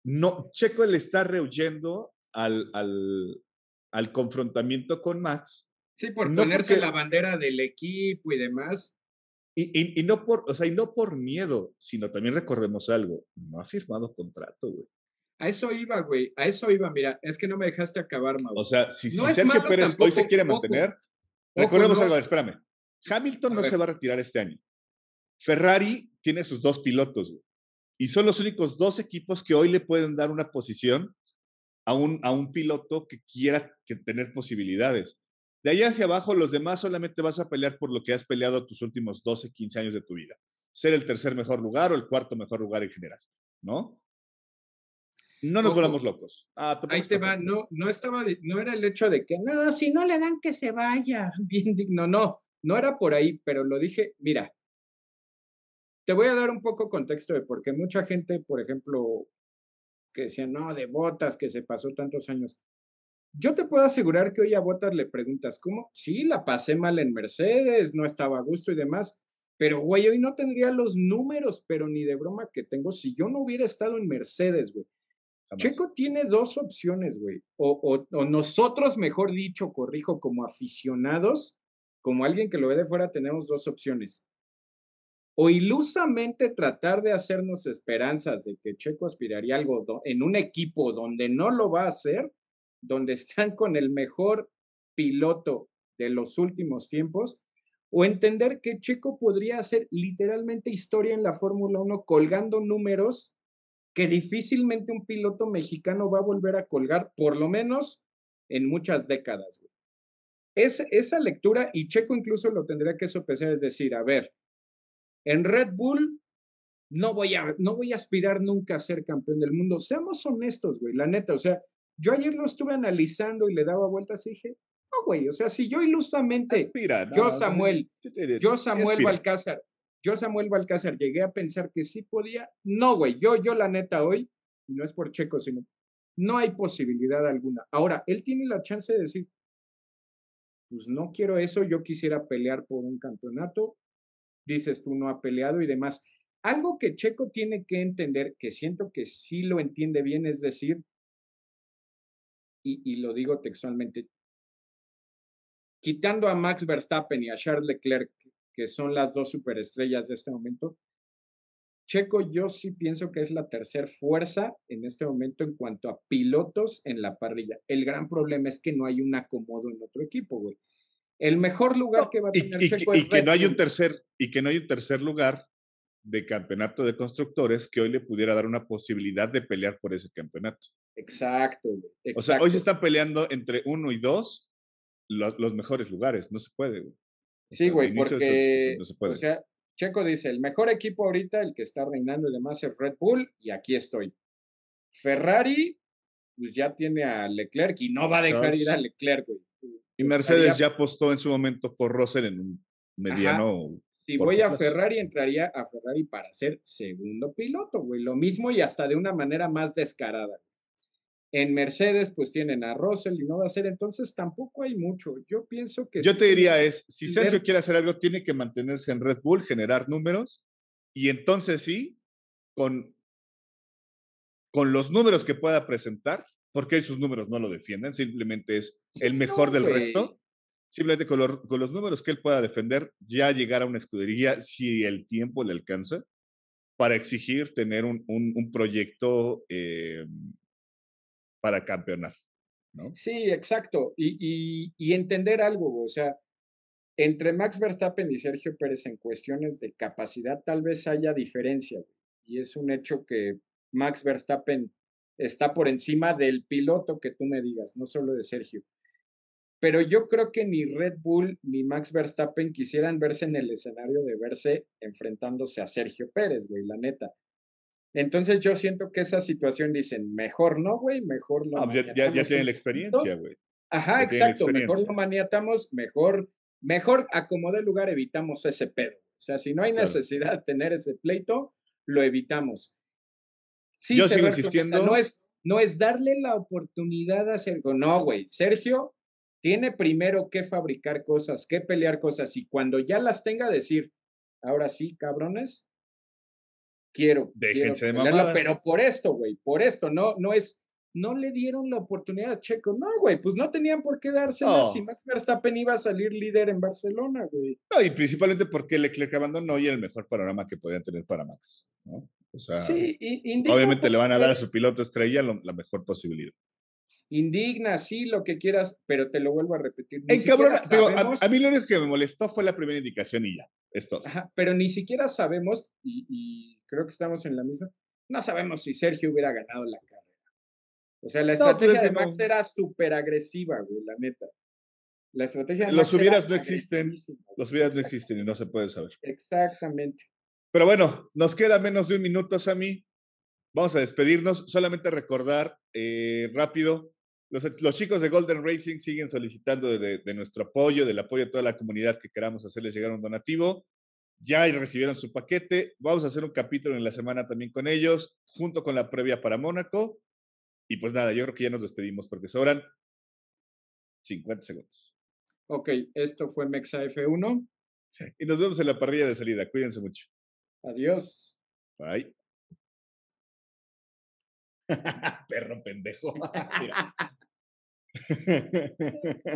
No, Checo le está rehuyendo al, al, al confrontamiento con Max. Sí, por ponerse la bandera del equipo y demás. Y, y, no por, o sea, y no por miedo, sino también recordemos algo, no ha firmado contrato, güey. A eso iba, güey, a eso iba, mira, es que no me dejaste acabar, Mau. O sea, si, Sergio Pérez hoy se quiere mantener, recordemos algo, espérame, Hamilton no se va a retirar este año. Ferrari tiene sus dos pilotos, Y son los únicos dos equipos que hoy le pueden dar una posición a un, a un piloto que quiera que tener posibilidades. De ahí hacia abajo, los demás solamente vas a pelear por lo que has peleado tus últimos 12, 15 años de tu vida. Ser el tercer mejor lugar o el cuarto mejor lugar en general, ¿no? No nos volvamos locos. Ah, ahí te va, no, no estaba, no era el hecho de que, no, si no le dan que se vaya, bien digno, no, no era por ahí, pero lo dije, mira, te voy a dar un poco contexto de por qué mucha gente, por ejemplo, que decía, no, de botas, que se pasó tantos años. Yo te puedo asegurar que hoy a Botas le preguntas, ¿cómo? Sí, la pasé mal en Mercedes, no estaba a gusto y demás, pero güey, hoy no tendría los números, pero ni de broma que tengo si yo no hubiera estado en Mercedes, güey. Checo tiene dos opciones, güey. O, o, nosotros, mejor dicho, corrijo, como aficionados, como alguien que lo ve de fuera, tenemos dos opciones. O ilusamente tratar de hacernos esperanzas de que Checo aspiraría algo en un equipo donde no lo va a hacer, donde están con el mejor piloto de los últimos tiempos, o entender que Checo podría hacer literalmente historia en la Fórmula 1 colgando números que difícilmente un piloto mexicano va a volver a colgar, por lo menos en muchas décadas. Es, esa lectura, y Checo incluso lo tendría que sopesar, es decir, a ver, en Red Bull no voy a, no voy a aspirar nunca a ser campeón del mundo. Seamos honestos, güey, la neta, o sea, yo ayer lo estuve analizando y le daba vueltas y dije, no, güey, o sea, si yo ilusamente, yo Samuel, yo Samuel Balcázar, yo Samuel Balcázar llegué a pensar que sí podía, no, güey, yo, yo la neta hoy, y no es por Checo, sino, no hay posibilidad alguna. Ahora, él tiene la chance de decir, pues no quiero eso, yo quisiera pelear por un campeonato, dices tú no ha peleado y demás. Algo que Checo tiene que entender, que siento que sí lo entiende bien, es decir, y, lo digo textualmente, quitando a Max Verstappen y a Charles Leclerc, que son las dos superestrellas de este momento, Checo yo sí pienso que es la tercera fuerza en este momento en cuanto a pilotos en la parrilla. El gran problema es que no hay un acomodo en otro equipo, güey. El mejor lugar que va a tener y, Checo y, y que no hay un tercer y que no hay un tercer lugar de campeonato de constructores que hoy le pudiera dar una posibilidad de pelear por ese campeonato. Exacto, O sea, hoy se están peleando entre uno y dos los, mejores lugares, no se puede, güey. sí, güey, porque, o sea, Checo dice, el mejor equipo ahorita, el que está reinando y demás es Red Bull, y aquí estoy. Ferrari, pues ya tiene a Leclerc y no va a dejar ir a Leclerc, güey. Y Mercedes ya apostó en su momento por Russell en un mediano si voy a Ferrari, entraría a Ferrari para ser segundo piloto, güey. Lo mismo y hasta de una manera más descarada. En Mercedes, pues tienen a Russell y no va a ser, entonces tampoco hay mucho. Yo pienso que. Yo te diría es: si Sergio quiere hacer algo, tiene que mantenerse en Red Bull, generar números, y entonces sí, con, con los números que pueda presentar, porque sus números no lo defienden, simplemente es el mejor del resto simplemente con, los números que él pueda defender, ya llegar a una escudería si el tiempo le alcanza para exigir tener un, un, proyecto eh, para campeonar. ¿no? Sí, exacto. Y, y, entender algo, o sea, entre Max Verstappen y Sergio Pérez en cuestiones de capacidad tal vez haya diferencia. Y es un hecho que Max Verstappen está por encima del piloto que tú me digas, no solo de Sergio pero yo creo que ni Red Bull ni Max Verstappen quisieran verse en el escenario de verse enfrentándose a Sergio Pérez, güey, la neta. Entonces yo siento que esa situación dicen, mejor no, güey, mejor no. Ah, ya, ya, tienen la experiencia, güey. Ajá, exacto, mejor no maniatamos, mejor, mejor acomode el lugar, evitamos ese pedo. O sea, si no hay necesidad de tener ese pleito, lo evitamos. Sí, yo sigo insistiendo. no, es, no es darle la oportunidad a Sergio. No, güey, Sergio tiene primero que fabricar cosas, que pelear cosas y cuando ya las tenga decir, ahora sí, cabrones, quiero, Déjense de pero por esto, güey, por esto, no, no es, no le dieron la oportunidad a Checo, no, güey, pues no tenían por qué dársela si Max Verstappen iba a salir líder en Barcelona, güey. No, y principalmente porque Leclerc abandonó y era el mejor panorama que podían tener para Max, ¿no? O sea, sí, obviamente le van a dar a su piloto estrella la mejor posibilidad indigna, sí, lo que quieras, pero te lo vuelvo a repetir. En cabrón, a, mí lo único que me molestó fue la primera indicación y ya, es todo. pero ni siquiera sabemos, y, creo que estamos en la misma, no sabemos si Sergio hubiera ganado la carrera. O sea, la pues estrategia de Max era súper agresiva, güey, la neta. La estrategia de Los hubieras no existen, los hubieras no existen y no se puede saber. Exactamente. Pero bueno, nos queda menos de un minuto, Sammy. Vamos a despedirnos. Solamente recordar eh, rápido los, chicos de Golden Racing siguen solicitando de, nuestro apoyo, del apoyo de toda la comunidad que queramos hacerles llegar un donativo ya recibieron su paquete. Vamos a hacer un capítulo en la semana también con ellos, junto con la previa para Mónaco. Y pues nada, yo creo que ya nos despedimos porque sobran 50 segundos. Ok, esto fue Mexa F1. Y nos vemos en la parrilla de salida. Cuídense mucho. Adiós. Bye. Perro pendejo.